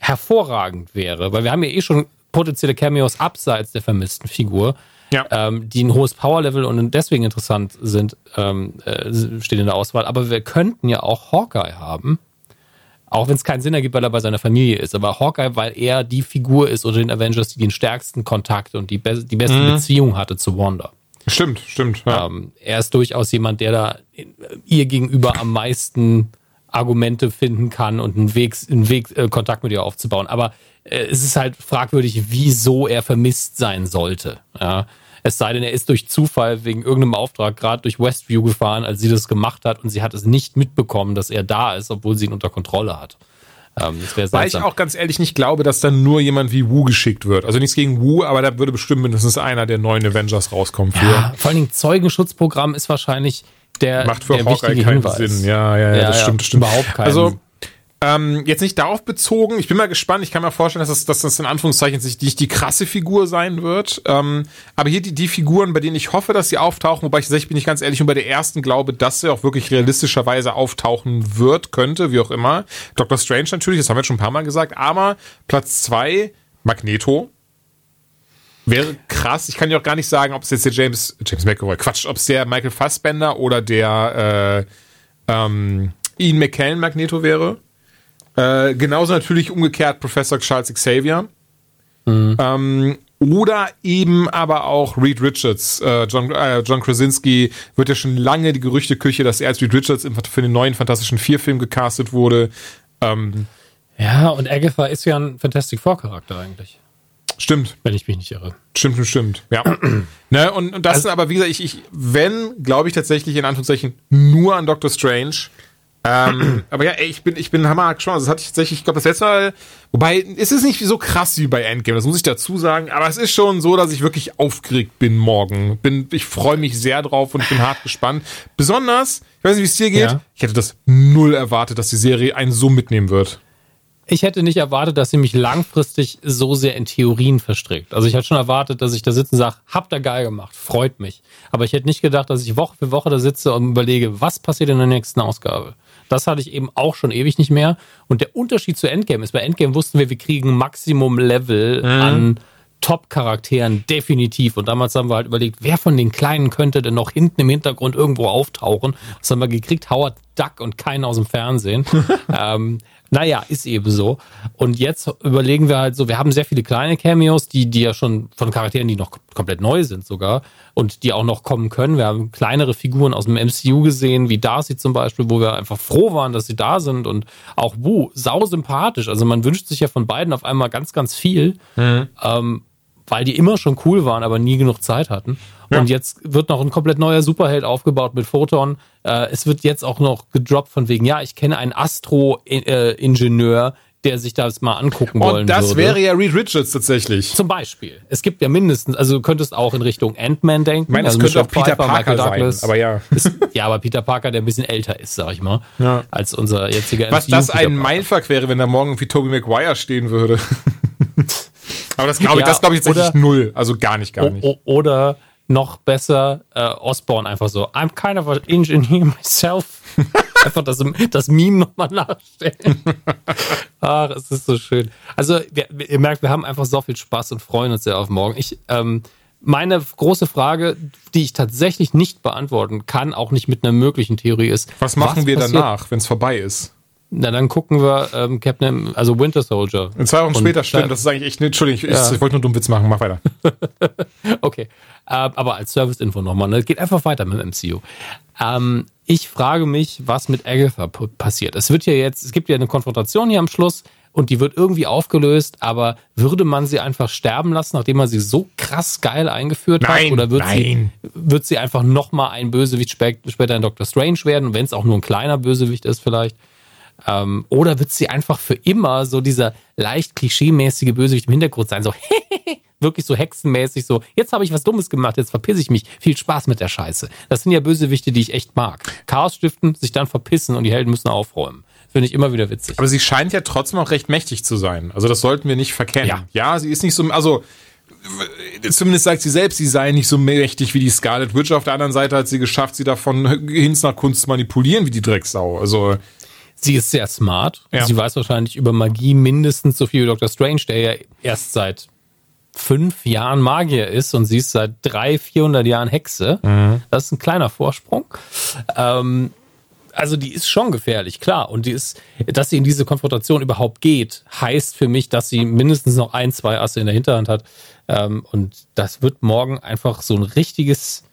hervorragend wäre, weil wir haben ja eh schon potenzielle Cameos abseits der vermissten Figur, ja. ähm, die ein hohes Powerlevel und deswegen interessant sind, ähm, äh, stehen in der Auswahl. Aber wir könnten ja auch Hawkeye haben. Auch wenn es keinen Sinn ergibt, weil er bei seiner Familie ist. Aber Hawkeye, weil er die Figur ist unter den Avengers, die den stärksten Kontakt und die, be die beste mhm. Beziehung hatte zu Wanda. Stimmt, stimmt. Ja. Ähm, er ist durchaus jemand, der da ihr gegenüber am meisten Argumente finden kann und einen Weg, einen Weg äh, Kontakt mit ihr aufzubauen. Aber äh, es ist halt fragwürdig, wieso er vermisst sein sollte. Ja? Es sei denn, er ist durch Zufall wegen irgendeinem Auftrag gerade durch Westview gefahren, als sie das gemacht hat und sie hat es nicht mitbekommen, dass er da ist, obwohl sie ihn unter Kontrolle hat. Ähm, Weil ich auch ganz ehrlich nicht glaube, dass dann nur jemand wie Wu geschickt wird. Also nichts gegen Wu, aber da würde bestimmt mindestens einer der neuen Avengers rauskommen. Für. Ja, vor allen Dingen Zeugenschutzprogramm ist wahrscheinlich der Macht für der Hawkeye keinen Hinweis. Sinn. Ja, ja, ja, das stimmt, das stimmt. Überhaupt keinen. Also, ähm, jetzt nicht darauf bezogen, ich bin mal gespannt, ich kann mir vorstellen, dass das, dass das in Anführungszeichen sich nicht die krasse Figur sein wird. Ähm, aber hier die, die Figuren, bei denen ich hoffe, dass sie auftauchen, wobei ich tatsächlich bin ich ganz ehrlich, nur bei der ersten glaube, dass sie auch wirklich realistischerweise auftauchen wird, könnte, wie auch immer. Doctor Strange natürlich, das haben wir jetzt schon ein paar Mal gesagt, aber Platz zwei Magneto. Wäre krass. Ich kann ja auch gar nicht sagen, ob es jetzt der James, James McAvoy, Quatsch, ob es der Michael Fassbender oder der äh, ähm, Ian McKellen Magneto wäre. Äh, genauso natürlich umgekehrt Professor Charles Xavier. Ähm, oder eben aber auch Reed Richards. Äh, John, äh, John Krasinski wird ja schon lange die Gerüchteküche, dass er als Reed Richards für den neuen Fantastischen Vier-Film gecastet wurde. Ähm, ja, und Agatha ist ja ein Fantastic Four-Charakter eigentlich, stimmt. wenn ich mich nicht irre. Stimmt, stimmt, stimmt. Ja. [CLEARS THROAT] ne, und, und das Also- sind aber, wie gesagt, ich, ich wenn, glaube ich tatsächlich in Anführungszeichen nur an Doctor Strange. ähm, [CLEARS THROAT] aber ja, ey, ich bin, ich bin hammer gespannt. Also Das hatte ich tatsächlich, ich glaube, das letzte Mal, wobei, es ist nicht so krass wie bei Endgame, das muss ich dazu sagen, aber es ist schon so, dass ich wirklich aufgeregt bin morgen. Bin, ich freue mich sehr drauf und ich bin hart gespannt. Besonders, ich weiß nicht, wie es dir geht, Ja. ich hätte das null erwartet, dass die Serie einen so mitnehmen wird. Ich hätte nicht erwartet, dass sie mich langfristig so sehr in Theorien verstrickt. Also ich hatte schon erwartet, dass ich da sitze und sage, habt ihr geil gemacht, freut mich. Aber ich hätte nicht gedacht, dass ich Woche für Woche da sitze und überlege, was passiert in der nächsten Ausgabe. Das hatte ich eben auch schon ewig nicht mehr. Und der Unterschied zu Endgame ist, bei Endgame wussten wir, wir kriegen Maximum-Level an Top-Charakteren, definitiv. Und damals haben wir halt überlegt, wer von den Kleinen könnte denn noch hinten im Hintergrund irgendwo auftauchen? Was haben wir gekriegt? Howard Duck und keinen aus dem Fernsehen. [LAUGHS] ähm, naja, ist eben so. Und jetzt überlegen wir halt so, wir haben sehr viele kleine Cameos, die, die ja schon von Charakteren, die noch komplett neu sind sogar und die auch noch kommen können. Wir haben kleinere Figuren aus dem MCU gesehen, wie Darcy zum Beispiel, wo wir einfach froh waren, dass sie da sind und auch Wu, sau sympathisch. Also man wünscht sich ja von beiden auf einmal ganz, ganz viel, ähm, weil die immer schon cool waren, aber nie genug Zeit hatten. Und jetzt wird noch ein komplett neuer Superheld aufgebaut mit Photon. Äh, es wird jetzt auch noch gedroppt von wegen, ja, ich kenne einen Astro-Ingenieur, der sich das mal angucken wollen Und das würde. wäre ja Reed Richards tatsächlich. Zum Beispiel. Es gibt ja mindestens, also du könntest auch in Richtung Ant-Man denken. Ich meine, es also könnte auch Peter Pfeiffer, Parker sein, aber ja. [LAUGHS] Ist, ja, aber Peter Parker, der ein bisschen älter ist, sag ich mal, Ja. als unser jetziger Was MCU das ein. Mindfuck wäre, wenn da morgen irgendwie Tobey Maguire stehen würde. [LAUGHS] Aber das glaube ich, Ja, das glaube ich tatsächlich null. Also gar nicht, gar nicht. Oder noch besser, äh, Osborne einfach so, I'm kind of an engineer myself. [LAUGHS] einfach das, das Meme nochmal nachstellen. [LAUGHS] Ach, es ist so schön. Also, wir, ihr merkt, wir haben einfach so viel Spaß und freuen uns sehr auf morgen. Ich, ähm, meine große Frage, die ich tatsächlich nicht beantworten kann, auch nicht mit einer möglichen Theorie ist. Was machen wir passiert- danach, wenn es vorbei ist? Na, dann gucken wir ähm, Captain, also Winter Soldier. In zwei Wochen Und später, stimmt. Das ist eigentlich echt, ne, Entschuldigung, ich, Ja. ich wollte nur einen Witz machen. Mach weiter. [LAUGHS] Okay, äh, aber als Service-Info nochmal, ne? geht einfach weiter mit dem MCU. Ähm, ich frage mich, was mit Agatha passiert. Es wird ja jetzt, es gibt ja eine Konfrontation hier am Schluss und die wird irgendwie aufgelöst, aber würde man sie einfach sterben lassen, nachdem man sie so krass geil eingeführt Nein, hat? Oder wird, nein. Sie, wird sie einfach nochmal ein Bösewicht spä- später in Doctor Strange werden, wenn es auch nur ein kleiner Bösewicht ist vielleicht? Ähm, oder wird sie einfach für immer so dieser leicht klischeemäßige Bösewicht im Hintergrund sein? So, [LAUGHS] wirklich so hexenmäßig, so, jetzt habe ich was Dummes gemacht, jetzt verpiss ich mich. Viel Spaß mit der Scheiße. Das sind ja Bösewichte, die ich echt mag. Chaos stiften, sich dann verpissen und die Helden müssen aufräumen. Finde ich immer wieder witzig. Aber sie scheint ja trotzdem auch recht mächtig zu sein. Also das sollten wir nicht verkennen. Ja. Ja, sie ist nicht so, also zumindest sagt sie selbst, sie sei nicht so mächtig wie die Scarlet Witch. Auf der anderen Seite hat sie geschafft, sie davon Hinz nach Kunst zu manipulieren wie die Drecksau. Also Sie ist sehr smart. Ja. Sie weiß wahrscheinlich über Magie mindestens so viel wie Dr. Strange, der ja erst seit fünf Jahren Magier ist und sie ist seit drei, vierhundert Jahren Hexe. Das ist ein kleiner Vorsprung. Ähm, also die ist schon gefährlich, klar. Und die ist, dass sie in diese Konfrontation überhaupt geht, heißt für mich, dass sie mindestens noch ein, zwei Asse in der Hinterhand hat. Ähm, und das wird morgen einfach so ein richtiges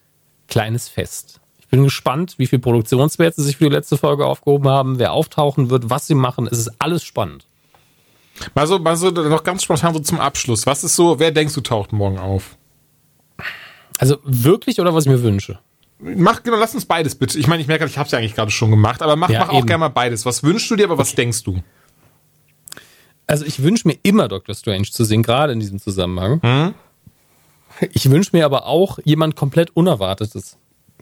kleines Fest. Ich bin gespannt, wie viel Produktionswert sie sich für die letzte Folge aufgehoben haben, wer auftauchen wird, was sie machen. Es ist alles spannend. mal so, mal so noch ganz spontan so zum Abschluss. Was ist so, wer denkst du taucht morgen auf? Also wirklich oder was ich mir wünsche? Mach, genau, lass uns beides bitte. Ich meine, ich merke, ich habe es ja eigentlich gerade schon gemacht, aber mach, Ja, mach auch gerne mal beides. Was wünschst du dir, aber was denkst du? Also ich wünsche mir immer Doctor Strange zu sehen, gerade in diesem Zusammenhang. Ich wünsche mir aber auch jemand komplett Unerwartetes.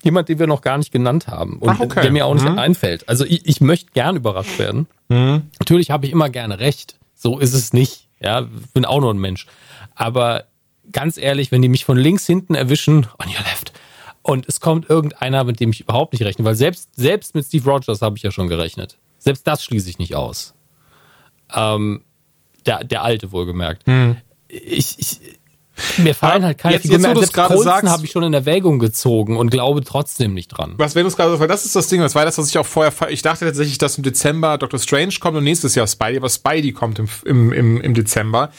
Jemand, den wir noch gar nicht genannt haben und Ach, okay. der mir auch nicht Mhm. einfällt. Also ich, ich möchte gern überrascht werden. Natürlich habe ich immer gerne recht. So ist es nicht. Ja, bin auch nur ein Mensch. Aber ganz ehrlich, wenn die mich von links hinten erwischen, on your left, und es kommt irgendeiner, mit dem ich überhaupt nicht rechne, weil selbst, selbst mit Steve Rogers habe ich ja schon gerechnet. Selbst das schließe ich nicht aus. Ähm, der, der alte wohlgemerkt. Ich, ich, mir fallen halt keine jetzt- Figuren jetzt, mehr. Selbst gerade sagst- habe ich schon in Erwägung gezogen und glaube trotzdem nicht dran. Was, wenn du es gerade, weil das ist das Ding, das war das, was ich auch vorher, ich dachte tatsächlich, dass im Dezember Doctor Strange kommt und nächstes Jahr Spidey, aber Spidey kommt im, im, im, im Dezember.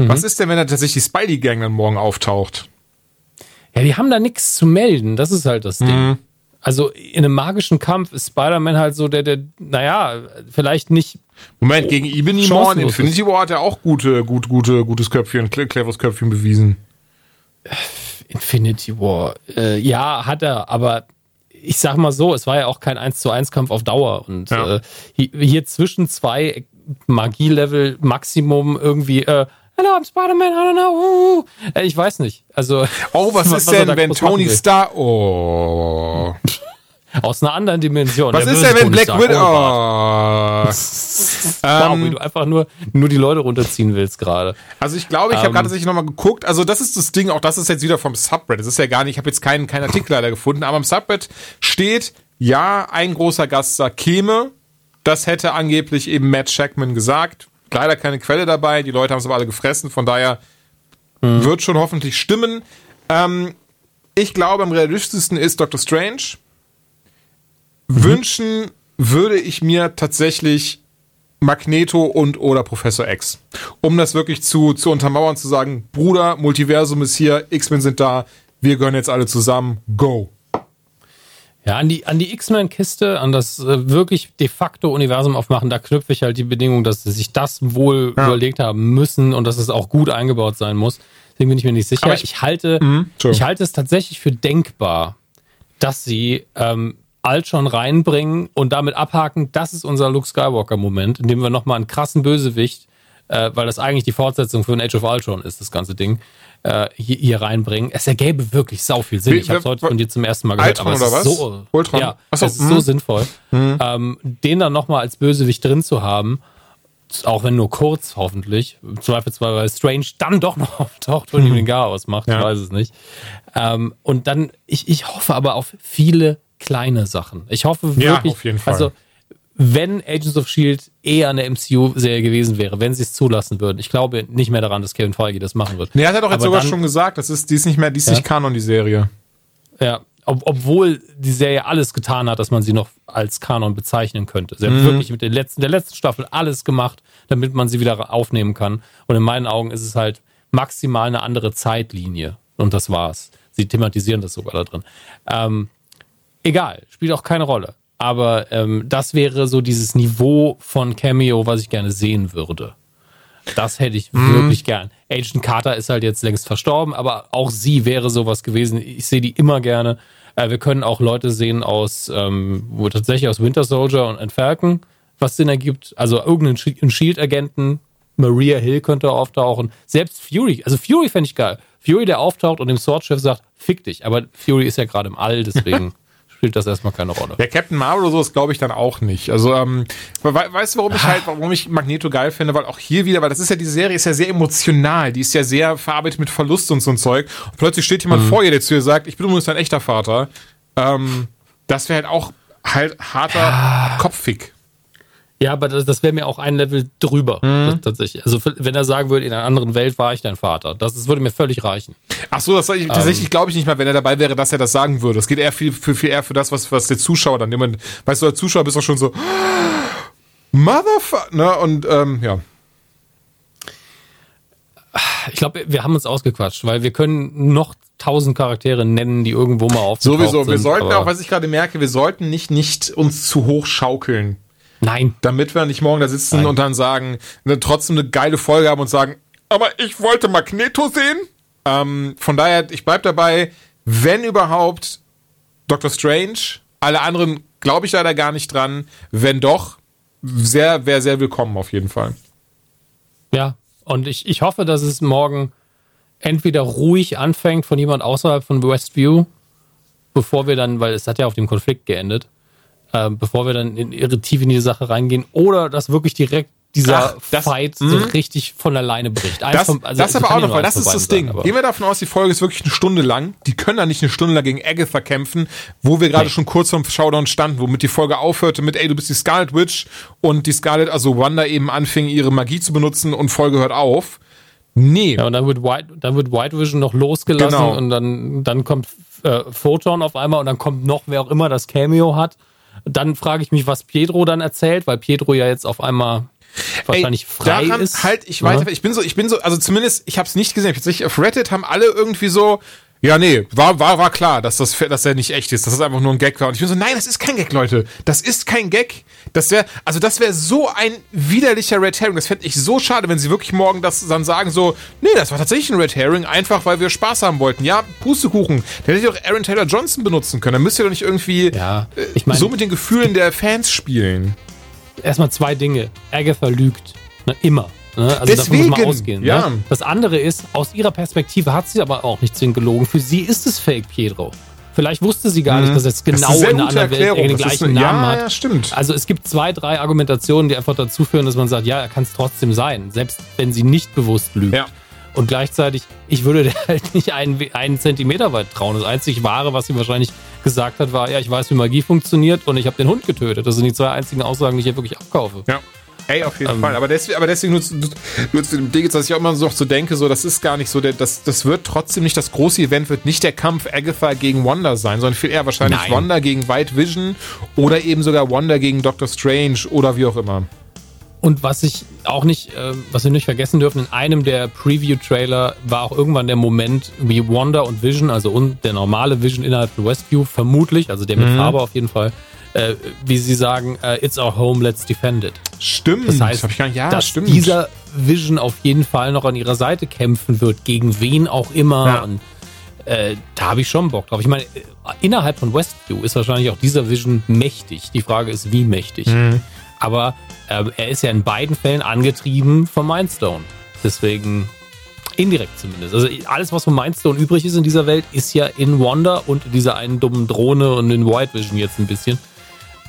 Was ist denn, wenn da tatsächlich die Spidey-Gang dann morgen auftaucht? Ja, die haben da nichts zu melden. Das ist halt das Ding. Mhm. Also in einem magischen Kampf ist Spider-Man halt so der, der, naja, vielleicht nicht. Moment, gegen Ebony Maw in Infinity War hat er auch gute, gut, gute, gutes Köpfchen, cle- cleveres Köpfchen bewiesen. Infinity War. Äh, ja, hat er, aber ich sag mal so, es war ja auch kein 1 zu 1 Kampf auf Dauer. Und Ja. äh, hier, hier zwischen zwei Magie-Level Maximum irgendwie, äh, Hello, I'm Spider-Man, I don't know. uh, ich weiß nicht. Also. Oh, was, [LAUGHS] ist er denn, wenn Tony. Stark, oh. Aus einer anderen Dimension. Was Der ist denn, wenn Black Widow, Bart. oh. [LAUGHS] Wow, Ähm, wie du einfach nur, nur die Leute runterziehen willst gerade. Also ich glaube, ich habe Ähm. gerade tatsächlich nochmal geguckt. Also das ist das Ding, auch das ist jetzt wieder vom Subreddit. Das ist ja gar nicht, ich habe jetzt keinen, keinen Artikel leider gefunden, aber im Subreddit steht, ja, ein großer Gaststar käme. Das hätte angeblich eben Matt Shackman gesagt. Leider keine Quelle dabei, die Leute haben es aber alle gefressen, von daher wird schon hoffentlich stimmen. Ähm, ich glaube, am realistischsten ist Doctor Strange. Wünschen würde ich mir tatsächlich Magneto und oder Professor X. Um das wirklich zu, zu untermauern, zu sagen, Bruder, Multiversum ist hier, X-Men sind da, wir gehören jetzt alle zusammen, go. Ja, an die, an die X-Men-Kiste, an das äh, wirklich de facto Universum aufmachen, da knüpfe ich halt die Bedingung, dass sie sich das wohl Ja. überlegt haben müssen und dass es auch gut eingebaut sein muss. Deswegen bin ich mir nicht sicher. Aber Ich, ich- halte, Entschuldigung. ich halte es tatsächlich für denkbar, dass sie ähm, Ultron reinbringen und damit abhaken, das ist unser Luke Skywalker-Moment, in dem wir nochmal einen krassen Bösewicht, äh, weil das eigentlich die Fortsetzung für ein Age of Ultron ist, das ganze Ding, äh, hier, hier reinbringen. Es ergäbe wirklich sau viel Sinn. Wie- Ich habe es heute von dir zum ersten Mal gehört. Ultron aber es ist was? So, Ultron? Ja, Ach so, es ist so sinnvoll, ähm, den dann nochmal als Bösewicht drin zu haben, auch wenn nur kurz hoffentlich, im Zweifelsfall, weil Strange dann doch noch [LAUGHS] auftaucht und ihm den Gar ausmacht, Ja. ich weiß es nicht. Ähm, und dann, ich, ich hoffe aber auf viele kleine Sachen. Ich hoffe Ja, wirklich, auf jeden Fall. also wenn Agents of S.H.I.E.L.D. eher eine MCU-Serie gewesen wäre, wenn sie es zulassen würden. Ich glaube nicht mehr daran, dass Kevin Feige das machen wird. Nee, hat er doch jetzt Aber sogar dann- schon gesagt, das ist, die ist nicht mehr, die ist Ja? nicht Kanon, die Serie. Ja, ob, obwohl die Serie alles getan hat, dass man sie noch als Kanon bezeichnen könnte. Sie Mhm. hat wirklich mit der letzten, der letzten Staffel alles gemacht, damit man sie wieder aufnehmen kann. Und in meinen Augen ist es halt maximal eine andere Zeitlinie. Und das war's. Sie thematisieren das sogar da drin. Ähm, egal, spielt auch keine Rolle. Aber ähm, das wäre so dieses Niveau von Cameo, was ich gerne sehen würde. Das hätte ich wirklich gern. Agent Carter ist halt jetzt längst verstorben, aber auch sie wäre sowas gewesen. Ich sehe die immer gerne. Äh, wir können auch Leute sehen aus, ähm, wo tatsächlich aus Winter Soldier und, Falcon, was Sinn ergibt. Also irgendeinen Shield-Agenten. Maria Hill könnte auftauchen. Selbst Fury. Also Fury fände ich geil. Fury, der auftaucht und dem Swordchef sagt, fick dich. Aber Fury ist ja gerade im All, deswegen [LAUGHS] spielt das erstmal keine Rolle. Der Captain Marvel oder sowas glaube ich dann auch nicht. Also, ähm, we weißt du, warum ich halt, warum ich Magneto geil finde? Weil auch hier wieder, weil das ist ja, diese Serie ist ja sehr emotional, die ist ja sehr verarbeitet mit Verlust und so ein Zeug. Und plötzlich steht jemand vor ihr, der zu ihr sagt, ich bin übrigens dein echter Vater. Ähm, das wäre halt auch halt harter Kopffick. Ja, aber das, das wäre mir auch ein Level drüber, Mhm. tatsächlich. Also wenn er sagen würde, in einer anderen Welt war ich dein Vater, das, das würde mir völlig reichen. Ach so, das ich, tatsächlich glaube ich nicht mal, wenn er dabei wäre, dass er das sagen würde. Es geht eher viel, viel, viel eher für das, was, was der Zuschauer dann, jemand, weißt du, als Zuschauer bist du schon so, Motherfucker, ne, und, ähm, ja. Ich glaube, wir haben uns ausgequatscht, weil wir können noch tausend Charaktere nennen, die irgendwo mal aufgetaucht Sowieso, wir sollten auch, was ich gerade merke, wir sollten nicht, nicht uns zu hoch schaukeln. Nein, damit wir nicht morgen da sitzen Nein. und dann sagen, ne, trotzdem eine geile Folge haben und sagen, aber ich wollte Magneto sehen. Ähm, von daher, ich bleib dabei, wenn überhaupt Doctor Strange, alle anderen glaube ich leider gar nicht dran. Wenn doch, sehr, wäre sehr willkommen auf jeden Fall. ja. Und ich, ich hoffe, dass es morgen entweder ruhig anfängt von jemand außerhalb von Westview bevor wir dann, weil es hat ja auf dem Konflikt geendet, äh, bevor wir dann in, irre tief in die Sache reingehen, oder dass wirklich direkt dieser Ach, das- Fight so mhm. richtig von alleine bricht. Eins Das, vom- also das aber auch noch, weil das ist das Ding. sagen, Gehen wir davon aus, die Folge ist wirklich eine Stunde lang. Die können da nicht eine Stunde lang gegen Agatha kämpfen, wo wir gerade Nee. schon kurz vorm Showdown standen, womit die Folge aufhörte mit, ey, du bist die Scarlet Witch und die Scarlet, also Wanda eben anfing, ihre Magie zu benutzen und Folge hört auf. Nee. Ja, und dann wird White, dann wird White Vision noch losgelassen Genau. und dann, dann kommt äh, Photon auf einmal und dann kommt noch wer auch immer das Cameo hat. Dann frage ich mich, was Pietro dann erzählt, weil Pietro ja jetzt auf einmal wahrscheinlich frei daran ist. Halt ich Ne? weiter. Ich bin so, ich bin so, also zumindest, ich habe es nicht gesehen. Tatsächlich auf Reddit haben alle irgendwie so, ja, nee, war, war, war klar, dass das, dass er nicht echt ist, dass das einfach nur ein Gag war. Und ich bin so, nein, das ist kein Gag, Leute. Das ist kein Gag. Das wäre, also das wäre so ein widerlicher Red Herring. Das fände ich so schade, wenn sie wirklich morgen das dann sagen so, nee, das war tatsächlich ein Red Herring, einfach weil wir Spaß haben wollten. Ja, Pustekuchen. Der hätte ich auch Aaron Taylor Johnson benutzen können. Dann müsst ihr doch nicht irgendwie Ja, äh, ich meine- so mit den Gefühlen der Fans spielen. erstmal zwei Dinge. Agatha lügt. Ne, immer. Ne? Also davon Deswegen, muss man ausgehen. ja. Ne? Das andere ist, aus ihrer Perspektive hat sie aber auch nicht zwingend gelogen. Für sie ist es Fake Pietro. Vielleicht wusste sie gar nicht, dass er es Mhm. Das ist genau sehr in einer anderen Welt Erklärung. den Das ist gleichen eine- Namen ja, hat. ja, stimmt. Also es gibt zwei, drei Argumentationen, die einfach dazu führen, dass man sagt, ja, er kann es trotzdem sein, selbst wenn sie nicht bewusst lügt. Ja. Und gleichzeitig, ich würde der halt nicht einen, einen Zentimeter weit trauen. Das einzig Wahre, was sie wahrscheinlich gesagt hat, war, ja, ich weiß, wie Magie funktioniert und ich habe den Hund getötet. Das sind die zwei einzigen Aussagen, die ich hier wirklich abkaufe. Ja. Ey, auf jeden Ähm, Fall. Aber deswegen, aber deswegen nur, nur zu dem Ding, jetzt, dass ich auch immer noch so denke, so, das ist gar nicht so, der, das, das wird trotzdem nicht, das große Event wird nicht der Kampf Agatha gegen Wanda sein, sondern viel eher wahrscheinlich Nein. Wanda gegen White Vision oder eben sogar Wanda gegen Doctor Strange oder wie auch immer. Und was ich auch nicht, äh, was wir nicht vergessen dürfen, in einem der Preview-Trailer war auch irgendwann der Moment, wie Wanda und Vision, also und der normale Vision innerhalb von Westview, vermutlich, also der mit Farbe auf jeden Fall, äh, wie sie sagen, äh, it's our home, let's defend it. Stimmt. Das heißt, gar nicht, ja, dass stimmt. dieser Vision auf jeden Fall noch an ihrer Seite kämpfen wird, gegen wen auch immer. Ja. Und äh, da habe ich schon Bock drauf. Ich meine, äh, innerhalb von Westview ist wahrscheinlich auch dieser Vision mächtig. Die Frage ist, wie mächtig. Mhm. Aber äh, er ist ja in beiden Fällen angetrieben vom Mindstone. Deswegen indirekt zumindest. Also alles, was von Mindstone übrig ist in dieser Welt, ist ja in Wanda und in dieser einen dummen Drohne und in White Vision jetzt ein bisschen.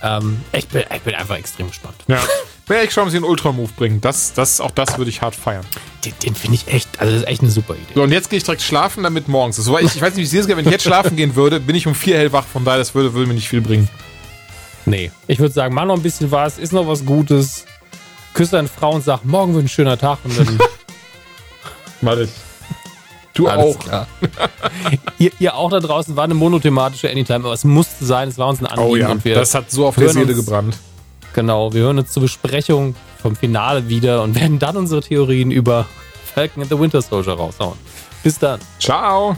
Ähm, ich, bin, ich bin einfach extrem gespannt. ja. Wäre ich schon, ob sie einen Ultra-Move bringen. Das, das, auch das würde ich hart feiern. Den, den finde ich echt, also das ist echt eine super Idee. So, und jetzt gehe ich direkt schlafen, damit morgens ist. Wobei Ich, ich weiß nicht, wie es geht, wenn ich jetzt schlafen gehen würde, bin ich um vier hellwach, von daher, das würde, würde mir nicht viel bringen. Nee. Ich würde sagen, mach noch ein bisschen was, ist noch was Gutes. Küsse deine Frau und sag, morgen wird ein schöner Tag und dann [LAUGHS] Mal ich. Du Alles auch. klar. [LAUGHS] ihr, ihr auch da draußen war eine monothematische Anytime, aber es musste sein, es war uns ein Anliegen Oh ja, und wir das hat so auf der Seele uns- gebrannt. genau, wir hören uns zur Besprechung vom Finale wieder und [LAUGHS] werden dann unsere Theorien über Falcon and the Winter Soldier raushauen. Bis dann. Ciao.